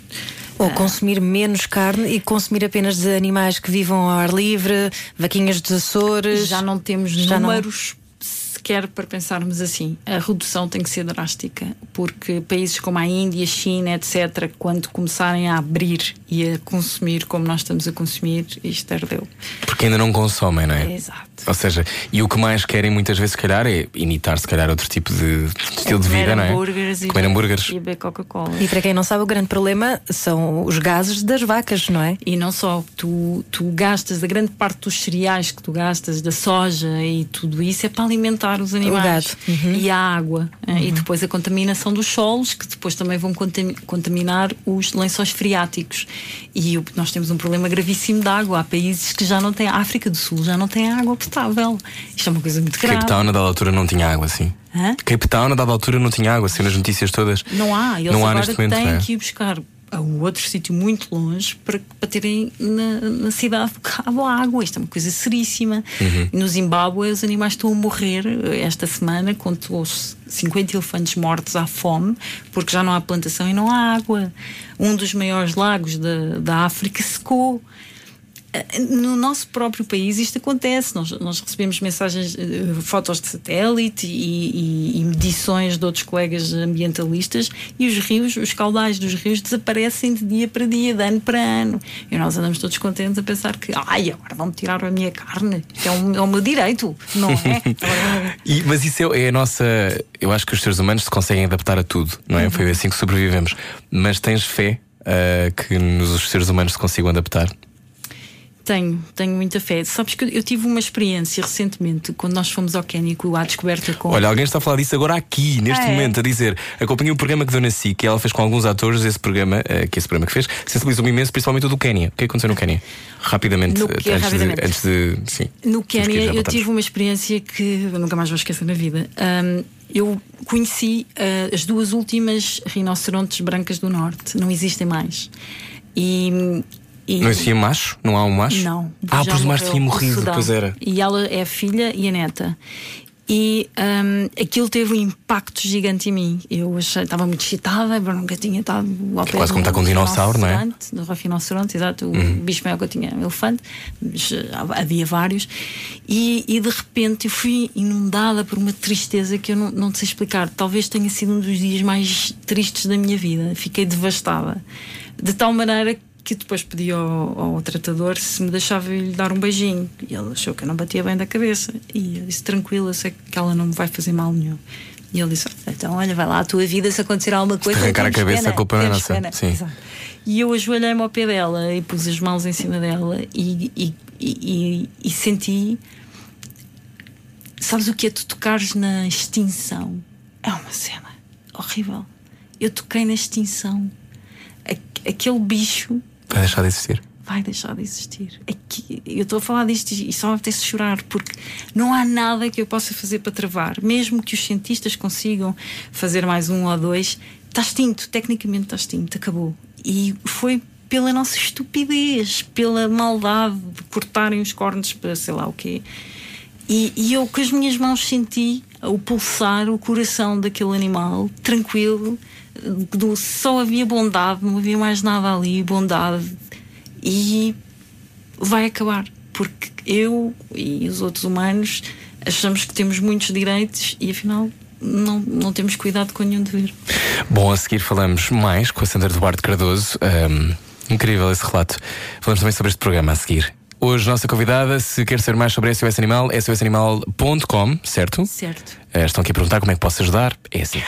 Ou consumir menos carne e consumir apenas de animais que vivam ao ar livre, vaquinhas dos Açores. já não temos Já não- números sequer para pensarmos assim. A redução tem que ser drástica, porque países como a Índia, China, etc., quando começarem a abrir e a consumir como nós estamos a consumir, isto ardeu. Porque ainda não consomem, não é? Exato. Ou seja, e o que mais querem muitas vezes, se calhar, é imitar, se calhar, outro tipo de estilo de vida, não é? hambúrgueres e Comer beber- hambúrgueres. E beber Coca-Cola. E para quem não sabe, o grande problema são os gases das vacas, não é? E não só, tu, tu gastas, a grande parte dos cereais que tu gastas, da soja e tudo isso é para alimentar os animais. gado. Uhum. E a água. eh, E depois a contaminação dos solos, que depois também vão contami- contaminar os lençóis freáticos. E nós temos um problema gravíssimo de água. Há países que já não têm, a África do Sul já não tem água potável. Isto é uma coisa muito grave. Cape Town, a dada altura, não tinha água, assim. Hã? Cape Town, a dada altura, não tinha água, assim, nas notícias todas. Não há, eles não há agora momento, têm é? que ir buscar a outro sítio muito longe para, para terem na, na cidade do Cabo água. Isto é uma coisa seríssima. Uhum. No Zimbábue, os animais estão a morrer esta semana, contou-se 50 elefantes mortos à fome, porque já não há plantação e não há água. Um dos maiores lagos da, da África secou. No nosso próprio país isto acontece. Nós, nós recebemos mensagens, eh, fotos de satélite e, e- e medições de outros colegas ambientalistas e os rios, os caudais dos rios desaparecem de dia para dia, de ano para ano. E nós andamos todos contentes a pensar que, ai, agora vão-me tirar a minha carne, que é o, é o meu direito, não é? E- mas isso é, é a nossa. Eu acho que os seres humanos se conseguem adaptar a tudo, não é? Foi assim que sobrevivemos. Mas tens fé ah, que nos, os seres humanos se consigam adaptar? Tenho, tenho muita fé. Sabes que eu tive uma experiência recentemente, quando nós fomos ao Quénia à descoberta com. Olha, alguém está a falar disso agora aqui, neste Ah, é? momento, a dizer. Acompanhei o programa que deu na SIC, que ela fez com alguns atores, esse programa, eh, que esse programa que fez, sensibilizou-me imenso, principalmente o do Quénia. O que aconteceu no Quénia? Rapidamente, No eh, Quê- antes, rapidamente. De, antes de. Sim. No que Quénia eu voltamos. tive uma experiência que eu nunca mais vou esquecer na vida. Ahm, eu conheci ah, as duas últimas rinocerontes brancas do norte, não existem mais. E, e- Não existia macho? Não há um macho? Não. Ah, pois o macho tinha morrido, pois era. E ela é a filha e a neta. E ahm, aquilo teve um impacto gigante em mim. Eu achei, estava muito excitada, eu nunca tinha estado ao Que pé quase como estar com um dinossauro, não é? Uhum. Do rinoceronte, exato. O bicho maior que eu tinha um elefante, eh, havia vários. E, e de repente eu fui inundada por uma tristeza que eu não, não sei explicar. Talvez tenha sido um dos dias mais tristes da minha vida. Fiquei devastada. De tal maneira que depois pedi ao, ao tratador se me deixava lhe dar um beijinho. E ele achou que eu não batia bem da cabeça. E eu disse: tranquilo, eu sei que ela não me vai fazer mal nenhum. E ele disse: então, olha, vai lá a tua vida se acontecer alguma coisa. arrancar a cabeça, pena, a culpa não é nossa. pena." Sim. Exato. E eu ajoelhei-me ao pé dela e pus as mãos em cima dela e, e, e, e senti. Sabes o que é tu tocares na extinção? É uma cena horrível. Eu toquei na extinção. Aquele bicho Vai deixar de existir. vai deixar de existir. Aqui, eu estou a falar disto e só me apetece chorar, porque não há nada que eu possa fazer para travar. Mesmo que os cientistas consigam fazer mais um ou dois, está extinto, tecnicamente está extinto, acabou. E foi pela nossa estupidez, pela maldade de cortarem os cornos para sei lá o quê. E, e eu com as minhas mãos senti o pulsar, o coração daquele animal, tranquilo, do, só havia bondade, não havia mais nada ali, bondade. E vai acabar, porque eu e os outros humanos achamos que temos muitos direitos e afinal não, não temos cuidado com nenhum dever. Bom, a seguir falamos mais com a Sandra Duarte Cardoso. Ahm, incrível esse relato. Falamos também sobre este programa a seguir. Hoje, nossa convidada, se quer saber mais sobre SOS Animal, sosanimal.com, certo? Certo. Eh, estão aqui a perguntar como é que posso ajudar. É assim.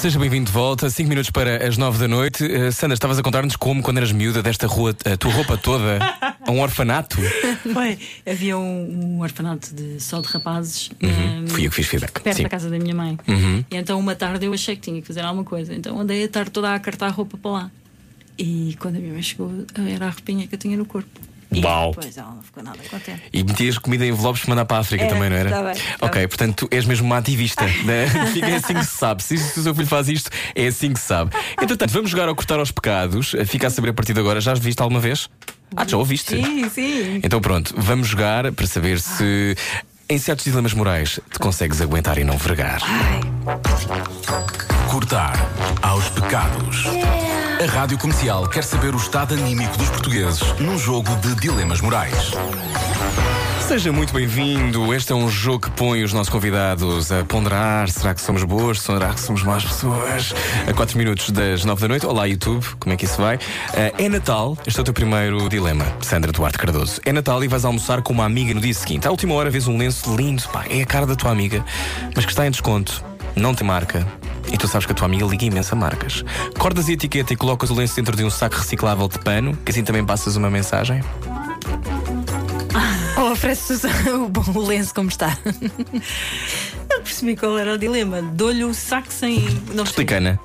Seja bem-vindo de volta, 5 minutos para as 9 da noite. Eh, Sandra, estavas a contar-nos como, quando eras miúda, desta rua, a tua roupa toda a um orfanato. Foi, havia um, um orfanato de só de rapazes Uhum. na- Fui eu que fiz feedback. perto Sim. da casa da minha mãe. Uhum. E então uma tarde eu achei que tinha que fazer alguma coisa. Então andei a tarde toda a cartar roupa para lá. E quando a minha mãe chegou, era a roupinha que eu tinha no corpo. E Uau. depois ela não ficou nada contente. E metias comida em envelopes para mandar para a África Era, também, não era? tá bem, tá ok, bem. portanto, tu és mesmo uma ativista. né? Fica é assim que se sabe. Se, se o seu filho faz isto, é assim que se sabe. Entretanto, vamos jogar ao cortar aos pecados. Fica a saber a partir de agora. Já as viste alguma vez? Ah, já ouviste? Sim, sim. Então pronto, vamos jogar para saber se em certos dilemas morais te consegues aguentar e não vergar. Cortar aos pecados. A Rádio Comercial quer saber o estado anímico dos portugueses num jogo de dilemas morais. Seja muito bem-vindo. Este é um jogo que põe os nossos convidados a ponderar. Será que somos boas? Será que somos más pessoas? A 4 minutos das 9 da noite. Olá, YouTube. Como é que isso vai? Eh, é Natal. Este é o teu primeiro dilema, Sandra Duarte Cardoso. É Natal e vais almoçar com uma amiga no dia seguinte. À última hora vês um lenço lindo. Pá, é a cara da tua amiga, mas que está em desconto. Não tem marca. E tu sabes que a tua amiga liga imensa marcas. Cortas a etiqueta e colocas o lenço dentro de um saco reciclável de pano, que assim também passas uma mensagem. Ou ofereces o bom lenço como está. Não percebi qual era o dilema. Dou-lhe o saco sem. Não. Explicana.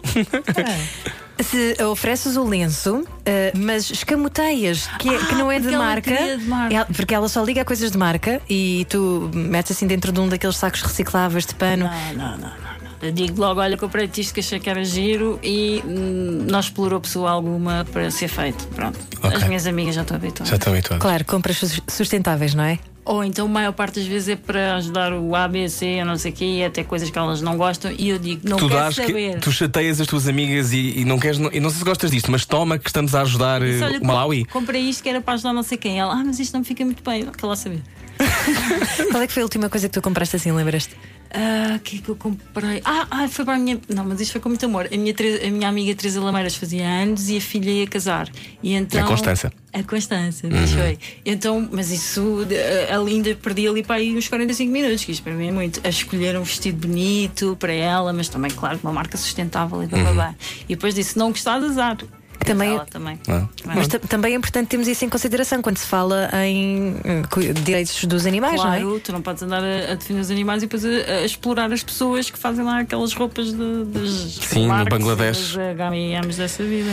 Se ofereces o lenço, eh, mas escamoteias, que, é- que não é de porque ela marca, queria de marca. ela- porque ela só liga a coisas de marca e tu metes assim dentro de um daqueles sacos recicláveis de pano. Não, não, não, não. Não. Eu digo logo, olha, comprei-te isto que achei que era giro e hum, não explorou pessoa alguma para ser feito. Pronto. Ok. As minhas amigas já estão habituadas. Já estou habituado. Claro, compras sus- sustentáveis, não é? Ou então a maior parte das vezes é para ajudar o ABC, eu não sei o quê, e até coisas que elas não gostam, e eu digo, não tu quero dás que- saber. tu chateias as tuas amigas e, e não queres e não sei se gostas disto, mas toma que estamos a ajudar eh, Disse, olha, o Malawi. com- Comprei isto que era para ajudar não sei quem. Ela, ah, mas isto não me fica muito bem. Quer lá saber. Qual é que foi a última coisa que tu compraste assim, lembras-te? Ah, o que é que eu comprei? Ah, ah, foi para a minha. Não, mas isto foi com muito amor. A minha, a minha amiga Teresa Lameiras fazia anos e a filha ia casar. E então, A Constança. A Constança, mas foi. Então, mas isso, a Linda perdi ali para aí uns 45 minutos, que isto para mim é muito. A escolher um vestido bonito para ela, mas também, claro, uma marca sustentável e blá blá blá. E depois disse: não gostar de azar. Também- Ela também. Ah. Mas ta- também é importante termos isso em consideração quando se fala em eh, direitos dos animais, não é? Claro, tu não podes andar a, a defender os animais e depois a, a explorar as pessoas que fazem lá aquelas roupas de, das Sim, no Marques e Bangladesh. das HMs dessa vida.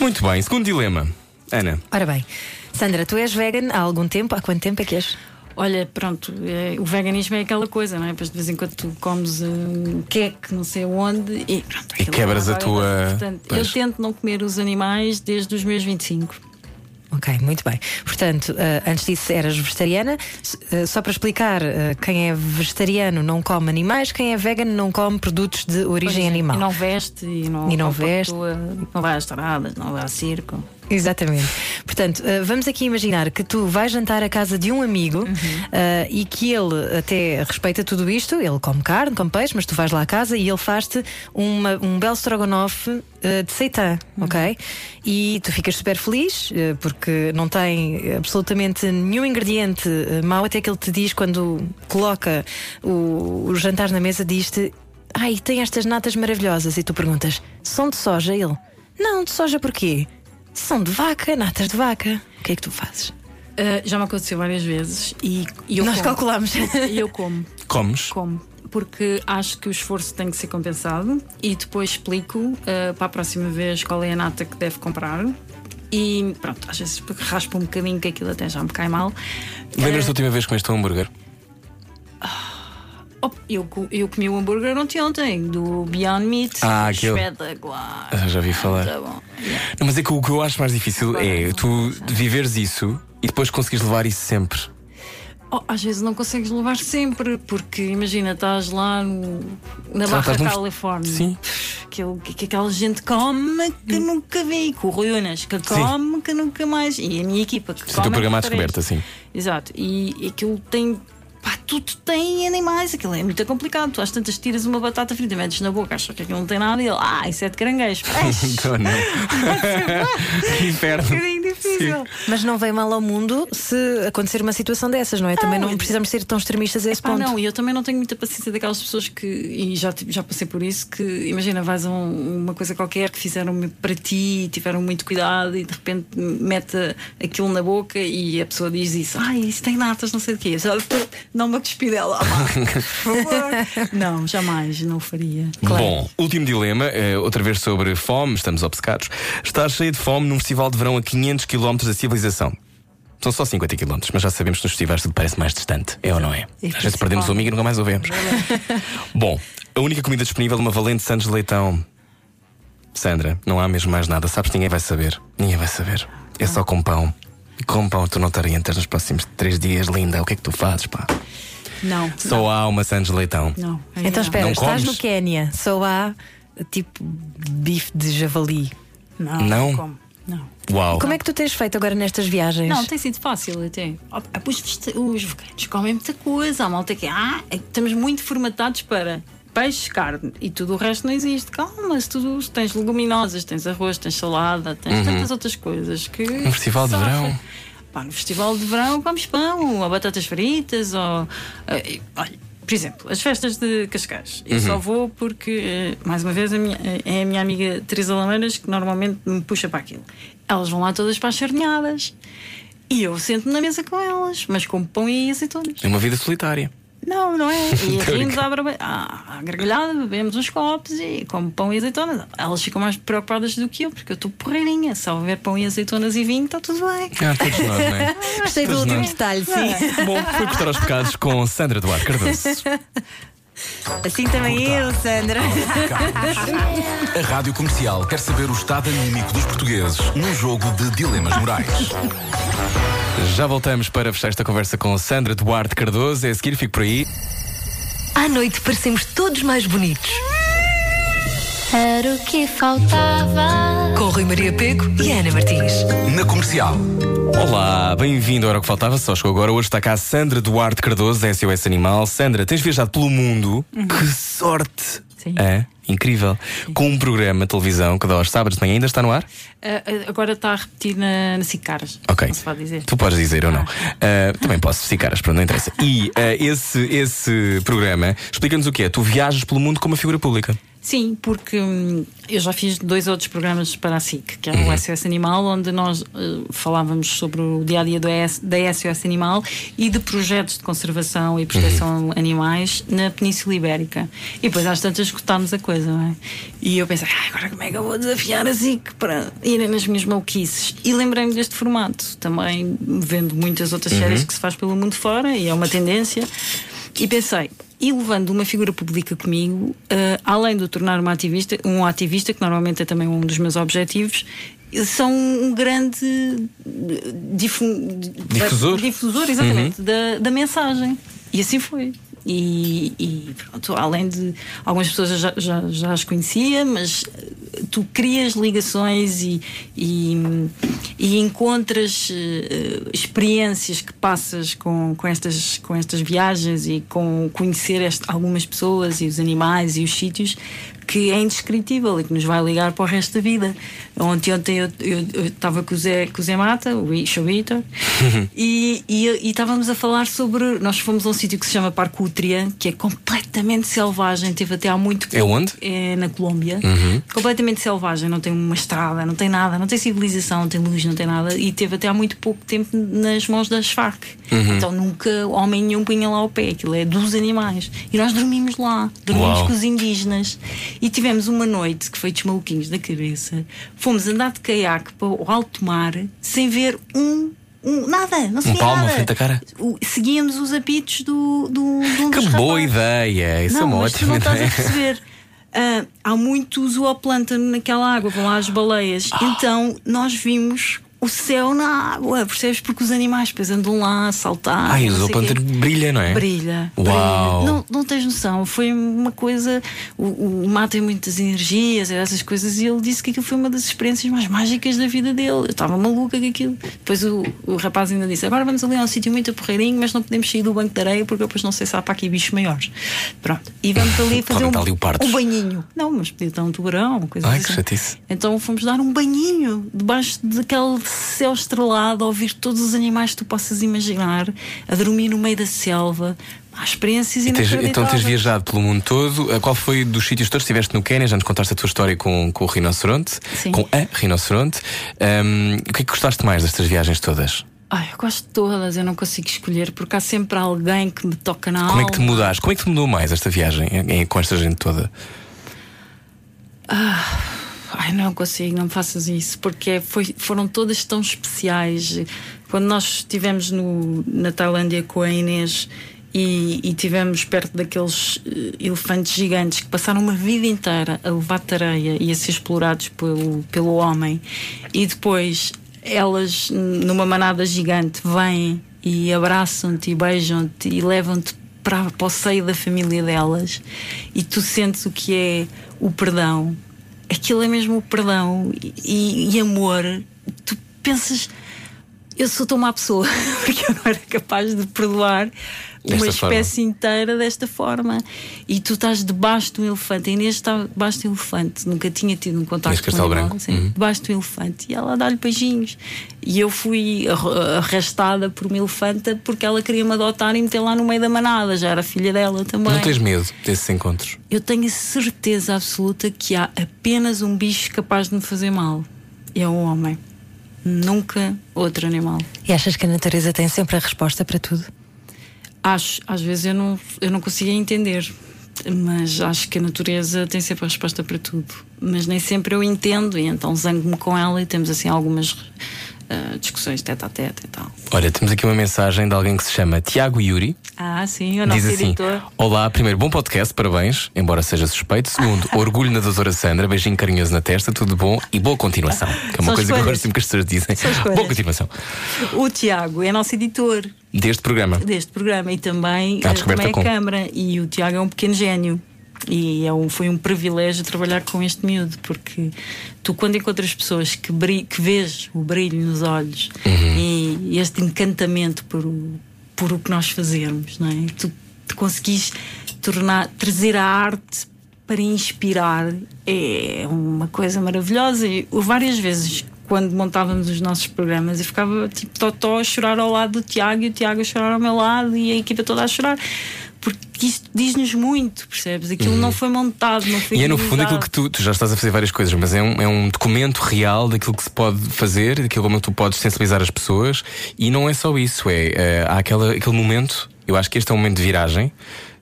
Muito bem, segundo dilema. Ana, Ora bem, Sandra, tu és vegan há algum tempo? Há quanto tempo é que és? Olha, pronto, é, o veganismo é aquela coisa, não é? Depois de vez em quando tu comes um queque, não sei onde, e pronto. E quebras a agora- tua- Portanto, eu tento não comer os animais desde os meus 25. Ok, muito bem. Portanto, eh, antes disso eras vegetariana. S- eh, só para explicar, eh, quem é vegetariano não come animais, quem é vegan não come produtos de origem Pois é, animal. E não veste, e não, E não veste. não vai às estradas, não vai ao circo. Exatamente. Portanto, eh, vamos aqui imaginar que tu vais jantar à casa de um amigo eh, e que ele até respeita tudo isto, ele come carne, come peixe, mas tu vais lá à casa e ele faz-te uma- um belo strogonoff eh, de seitã, ok? E tu ficas super feliz eh, porque não tem absolutamente nenhum ingrediente mau, até que ele te diz quando coloca o, o jantar na mesa, diz-te. Ai, tem estas natas maravilhosas. E tu perguntas: são de soja? Ele: Não, de soja porquê? São de vaca, natas de vaca. O que é que tu fazes? Ah, já me aconteceu várias vezes e, e eu Nós como. calculamos. E eu como. comes? Como? Porque acho que o esforço tem que ser compensado e depois explico ah, para a próxima vez qual é a nata que deve comprar. E pronto, às vezes raspa um bocadinho que aquilo até já me cai mal. Lembras Ah, da última vez que comeste um hambúrguer? Oh, eu, eu comi o hambúrguer ontem, ontem do Beyond Meat. Ah, aquele. Espetacular. Ah, já vi falar. Tá bom. Yeah. Não, mas é que o que eu acho mais difícil é tu viveres isso e depois conseguires levar isso sempre. Oh, às vezes não consegues levar sempre, porque imagina, estás lá no- na Lá Barra num- Califórnia. Sim. Que, que aquela gente come que nunca vi, com o Rui Unas, que come que nunca mais. E a minha equipa que Sim, o come. teu programa à que parece. descoberta, sim. Exato. E aquilo tem. Pá, tudo tem animais, aquilo é muito complicado. Tu às tantas tiras uma batata frita, metes na boca, achas que aquilo não tem nada e ele, ah, isso é de caranguejo. Então, não. que inferno. Difícil. Mas não vem mal ao mundo se acontecer uma situação dessas, não é? Também não precisamos ser tão extremistas a esse Pá, ponto. não, e eu também não tenho muita paciência daquelas pessoas que, e já, já passei por isso, que imagina, vais a um- uma coisa qualquer que fizeram para ti, tiveram muito cuidado e de repente mete aquilo na boca e a pessoa diz isso, ai, isso tem natas, não sei o quê. Não me cuspi dela, pá, por favor. Não, jamais, não faria. Bom, último dilema, eh, outra vez sobre fome, estamos obcecados. Estás cheio de fome num festival de verão a 500 km da civilização. São só 50 km, mas já sabemos que nos festivais tudo parece mais distante, é ou não é? Às vezes perdemos o amigo e nunca mais o vemos. Bom, a única comida disponível é uma valente Santos de Leitão. Sandra, não há mesmo mais nada, sabes? Ninguém vai saber. Ninguém vai saber. É só com pão. E com pão tu não te orientas nos próximos três dias, linda. O que é que tu fazes, pá? Não. Só há uma Santos de Leitão. Não. Então não. espera, Não estás comes? no Quénia, só há tipo bife de javali. Não. Não? como. Não. Uau. Como é que tu tens feito agora nestas viagens? Não, tem sido fácil até. Ah, Os, os veganos comem muita coisa. A malta que ah, é que estamos muito formatados para peixe, carne e tudo o resto não existe. Calma, se tu tens leguminosas, tens arroz, tens salada, tens tantas outras coisas que. Um festival de verão. Pá, no festival de verão comes pão, ou batatas fritas, ou. eh, olha. Por exemplo, as festas de Cascais. Eu só vou porque, eh, mais uma vez, a minha- eh, é a minha amiga Teresa Lameiras que normalmente me puxa para aquilo. Elas vão lá todas para as sardinhadas. E eu sento na mesa com elas, mas com pão e azeitonas. É uma vida solitária. Não, não é? E Tô rimos à, barba- à, à gargalhada, bebemos uns copos e como pão e azeitonas. Elas ficam mais preocupadas do que eu, porque eu estou porreirinha. Se houver pão e azeitonas e vinho, está tudo bem. Ah, todos nós, não é? Gostei do último detalhe, sim. Bom, foi cortar aos pecados com Sandra Duarte Cardoso. Assim também eu, Sandra. A Rádio Comercial quer saber o estado anímico dos portugueses num jogo de dilemas morais. Já voltamos para fechar esta conversa com Sandra Duarte Cardoso. É a seguir, fico por aí. À noite parecemos todos mais bonitos. Era o que faltava. Com Rui Maria Peco e Ana Martins. Na Comercial. Olá, bem-vindo. Era o que faltava, só chegou agora. Hoje está cá a Sandra Duarte Cardoso, SOS Animal. Sandra, tens viajado pelo mundo. Que sorte! Sim. É, incrível. Com um programa de televisão que dá aos sábados de manhã, ainda está no ar? Ah, agora está a repetir na, na Cicaras. Ok. Pode dizer. Tu podes dizer ou não. Ah, também posso ficar, mas pronto, não interessa. E ah, esse, esse programa, explica-nos o que é. Tu viajas pelo mundo como uma figura pública. Sim, porque hum, eu já fiz dois outros programas para a SIC, que é o SOS Animal, onde nós eh, falávamos sobre o dia a dia do ES da SOS Animal e de projetos de conservação e proteção de animais na Península Ibérica. E depois às tantas escutámos a coisa, não é? E eu pensei, "Ai, agora como é que eu vou desafiar a SIC para irem nas minhas maluquices? E lembrei-me deste formato, também vendo muitas outras séries que se faz pelo mundo fora e é uma tendência. E pensei, e levando uma figura pública comigo, eh, além de o tornar uma ativista, um ativista, que normalmente é também um dos meus objetivos, são um grande difu- Difusor. difusor exatamente, da, da mensagem. E assim foi. E, e pronto, além de algumas pessoas já, já, já as conhecia, mas eh, tu crias ligações e, e, e encontras eh, experiências que passas com, com, estas, com estas viagens e com conhecer este- algumas pessoas e os animais e os sítios que é indescritível e que nos vai ligar para o resto da vida. Ontem, ontem eu estava com o Zé, com o Zé Mata, o show Vitor, e, estávamos a falar sobre. Nós fomos a um sítio que se chama Parque Útria, que é completamente selvagem, teve até há muito É onde? É na Colômbia. Completamente selvagem, não tem uma estrada, não tem nada, não tem civilização, não tem luz, não tem nada, e teve até há muito pouco tempo nas mãos das Farc. Então nunca homem nenhum punha lá o pé, aquilo é dos animais. E nós dormimos lá, dormimos Uau. com os indígenas. E tivemos uma noite que foi dos maluquinhos da cabeça. Fomos andar de caiaque para o alto mar sem ver um, um- nada, não se Um palmo nada. cara? Seguíamos os apitos do, do, de um Que boa rapazes. ideia! Isso é não, uma mas tu ótima não estás a ideia. perceber. Ah, há muito zooplâncton naquela água, vão lá as baleias. Ah. Então nós vimos o céu na água, percebes? Porque os animais depois andam lá a saltar. O não sei zooplâncton quê. brilha, não é? Brilha. Uau. brilha. Não, não tens noção. Foi uma coisa. O, o mar tem muitas energias, essas coisas, e ele disse que aquilo foi uma das experiências mais mágicas da vida dele. Eu estava maluca com aquilo. Depois o, o rapaz ainda disse: Agora vamos ali a um sítio muito porreirinho, mas não podemos sair do banco de areia porque depois não sei se há para aqui bichos maiores. Pronto. E vamos ali fazer um, leopardos. um banhinho. Não, mas podia estar um tubarão, uma coisa Ai, assim. que chatice. Então fomos dar um banhinho debaixo daquele céu estrelado, a ouvir todos os animais que tu possas imaginar, a dormir no meio da selva. Há experiências E tens- então tens viajado pelo mundo todo. Uh, Qual foi dos sítios todos? Estiveste no Quênia, já nos contaste a tua história com, com o rinoceronte, Sim. com a rinoceronte. Um, o que é que gostaste mais destas viagens todas? Ai, eu gosto de todas, eu não consigo escolher, porque há sempre alguém que me toca na Como alma. é que te mudaste? Como é que te mudou mais esta viagem em- em- com esta gente toda? Ai, não consigo, não faças isso, porque foi, foram todas tão especiais. Quando nós estivemos no, na Tailândia com a Inês e, e estivemos perto daqueles eh, elefantes gigantes que passaram uma vida inteira a levar tareia e a ser explorados pelo, pelo homem, e depois elas, numa manada gigante, vêm e abraçam-te e beijam-te e levam-te para, para o seio da família delas, e tu sentes o que é o perdão aquilo é mesmo perdão e, e amor. Tu pensas, eu sou tão má pessoa, porque eu não era capaz de perdoar uma Desta forma. espécie inteira desta forma. E tu estás debaixo do elefante. A Inês está debaixo do elefante, nunca tinha tido um contato com um animal, Branco. sim, Uhum. debaixo do elefante. E ela dá-lhe beijinhos. E eu fui arra- arrastada por uma elefanta porque ela queria me adotar e meter lá no meio da manada. Já era filha dela também. Não tens medo desses encontros? Eu tenho a certeza absoluta que há apenas um bicho capaz de me fazer mal. É o homem. Nunca outro animal. E achas que a natureza tem sempre a resposta para tudo? Acho, às vezes eu não, eu não conseguia entender, mas acho que a natureza tem sempre a resposta para tudo. Mas nem sempre eu entendo, e então zango-me com ela e temos assim algumas ah, discussões tete a tete e tal. Olha, temos aqui uma mensagem de alguém que se chama Tiago Yuri. Ah, sim, o nosso Diz assim: editor. Olá, primeiro, bom podcast, parabéns, embora seja suspeito. Segundo, orgulho na doutora Sandra, beijinho carinhoso na testa, tudo bom e boa continuação. Que é uma São coisa que escolhas. gosto sempre que as pessoas dizem. Boa continuação O Tiago é nosso editor. deste programa. deste programa e também, eh, também a com. Câmara. E o Tiago é um pequeno gênio. E é um, foi um privilégio trabalhar com este miúdo, porque tu, quando encontras pessoas que, bri que vês o brilho nos olhos Uhum. e este encantamento por, o- por o que nós fazermos, não é? Tu, tu conseguis tornar, trazer a arte para inspirar é uma coisa maravilhosa. E várias vezes, quando montávamos os nossos programas, eu ficava tipo totó a chorar ao lado do Tiago e o Tiago a chorar ao meu lado e a equipa toda a chorar. Porque isto diz-nos muito, percebes? Aquilo não foi montado, não foi Uhum. E é no fundo aquilo que tu, tu já estás a fazer várias coisas, mas é um, é um documento real daquilo que se pode fazer, daquilo como tu podes sensibilizar as pessoas. E não é só isso, é, eh, há aquela, aquele momento, eu acho que este é um momento de viragem,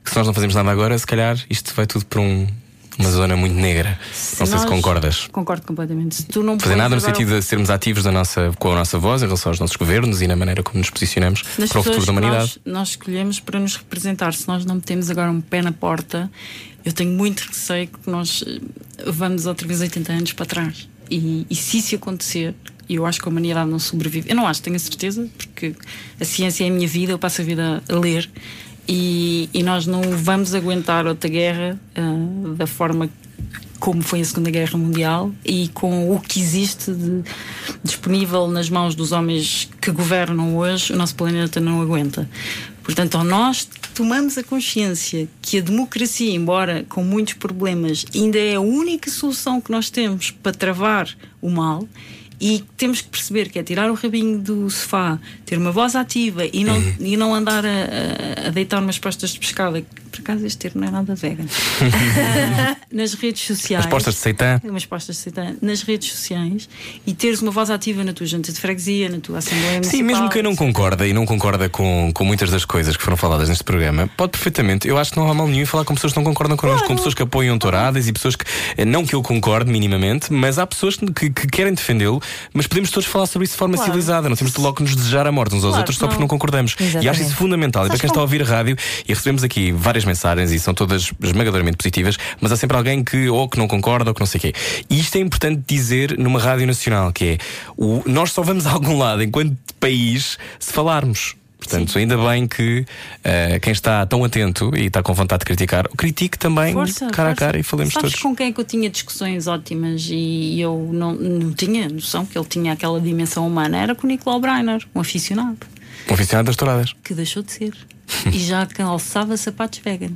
que se nós não fazemos nada agora, se calhar isto vai tudo para um- uma zona muito negra. não sei se concordas. Concordo completamente. Se tu não Fazer nada no sentido de sermos ativos da nossa, com a nossa voz em relação aos nossos governos e na maneira como nos posicionamos nas para o futuro da humanidade. Nós, nós escolhemos para nos representar. Se nós não metemos agora um pé na porta, eu tenho muito receio que nós eh, vamos outra vez 80 anos para trás. E, e se isso acontecer, e eu acho que a humanidade não sobrevive. Eu não acho, tenho a certeza, porque a ciência é a minha vida, eu passo a vida a ler. E, e nós não vamos aguentar outra guerra ah, da forma como foi a Segunda Guerra Mundial e com o que existe de- disponível nas mãos dos homens que governam hoje, o nosso planeta não aguenta. Portanto, nós tomamos a consciência que a democracia, embora com muitos problemas, ainda é a única solução que nós temos para travar o mal. E temos que perceber que é tirar o rabinho do sofá, ter uma voz ativa e não, e não andar a, a- deitar umas postas de pescada por acaso este termo não é nada vegan. Ah, nas redes sociais. As postas de seitã. Umas postas de seitã. Nas redes sociais e teres uma voz ativa na tua junta de freguesia, na tua Assembleia Sim, Municipal. mesmo quem não concorda e não concorda com, com muitas das coisas que foram faladas neste programa, pode perfeitamente. Eu acho que não há mal nenhum em falar com pessoas que não concordam connosco, com pessoas que apoiam touradas e pessoas que. eh, Não que eu concorde minimamente, mas há pessoas que, que querem defendê-lo, mas podemos todos falar sobre isso de forma Claro. civilizada. Não temos de logo nos desejar a morte uns aos Claro outros só porque não. concordamos. E acho Exatamente. isso fundamental. E para quem está a ouvir a rádio, e recebemos aqui várias mensagens e são todas esmagadoramente positivas, mas há sempre alguém que ou que não concorda ou que não sei o quê. E isto é importante dizer numa rádio nacional, que é o, nós só vamos a algum lado enquanto país se falarmos. Portanto, ainda bem que eh, quem está tão atento e está com vontade de criticar, critique também Força, cara a força. cara e falemos Sabes todos. com quem é que eu tinha discussões ótimas e eu não, não tinha noção que ele tinha aquela dimensão humana? Era com o Nicolau Breiner, um aficionado, Um aficionado das touradas. que deixou de ser. e já calçava sapatos vegan.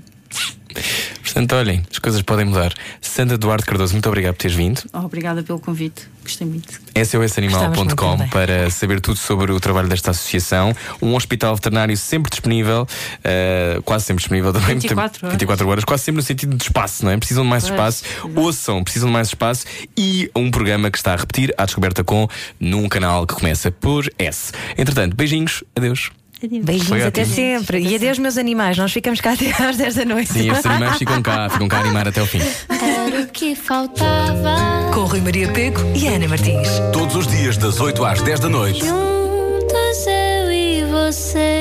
Portanto, olhem, as coisas podem mudar. Sandra Duarte Cardoso, muito obrigado por teres vindo. Oh, obrigada pelo convite. Gostei muito. SOSanimal.com para saber tudo sobre o trabalho desta associação. Um hospital veterinário sempre disponível, eh, quase sempre disponível também. 24 horas. 24 horas, quase sempre no sentido de espaço, não é? Precisam de mais Pois, espaço. exato. Ouçam, precisam de mais espaço. E um programa que está a repetir, à descoberta com, num canal que começa por S. Entretanto, beijinhos, adeus. Beijinhos Foi até ótimo. sempre. E adeus, meus animais. Nós ficamos cá até às 10 da noite. Sim, estes animais ficam cá, ficam cá a animar até o fim. Era o que faltava. Com Rui Maria Pego e Ana Martins. Todos os dias, das 8 às 10 da noite. Juntos eu e você.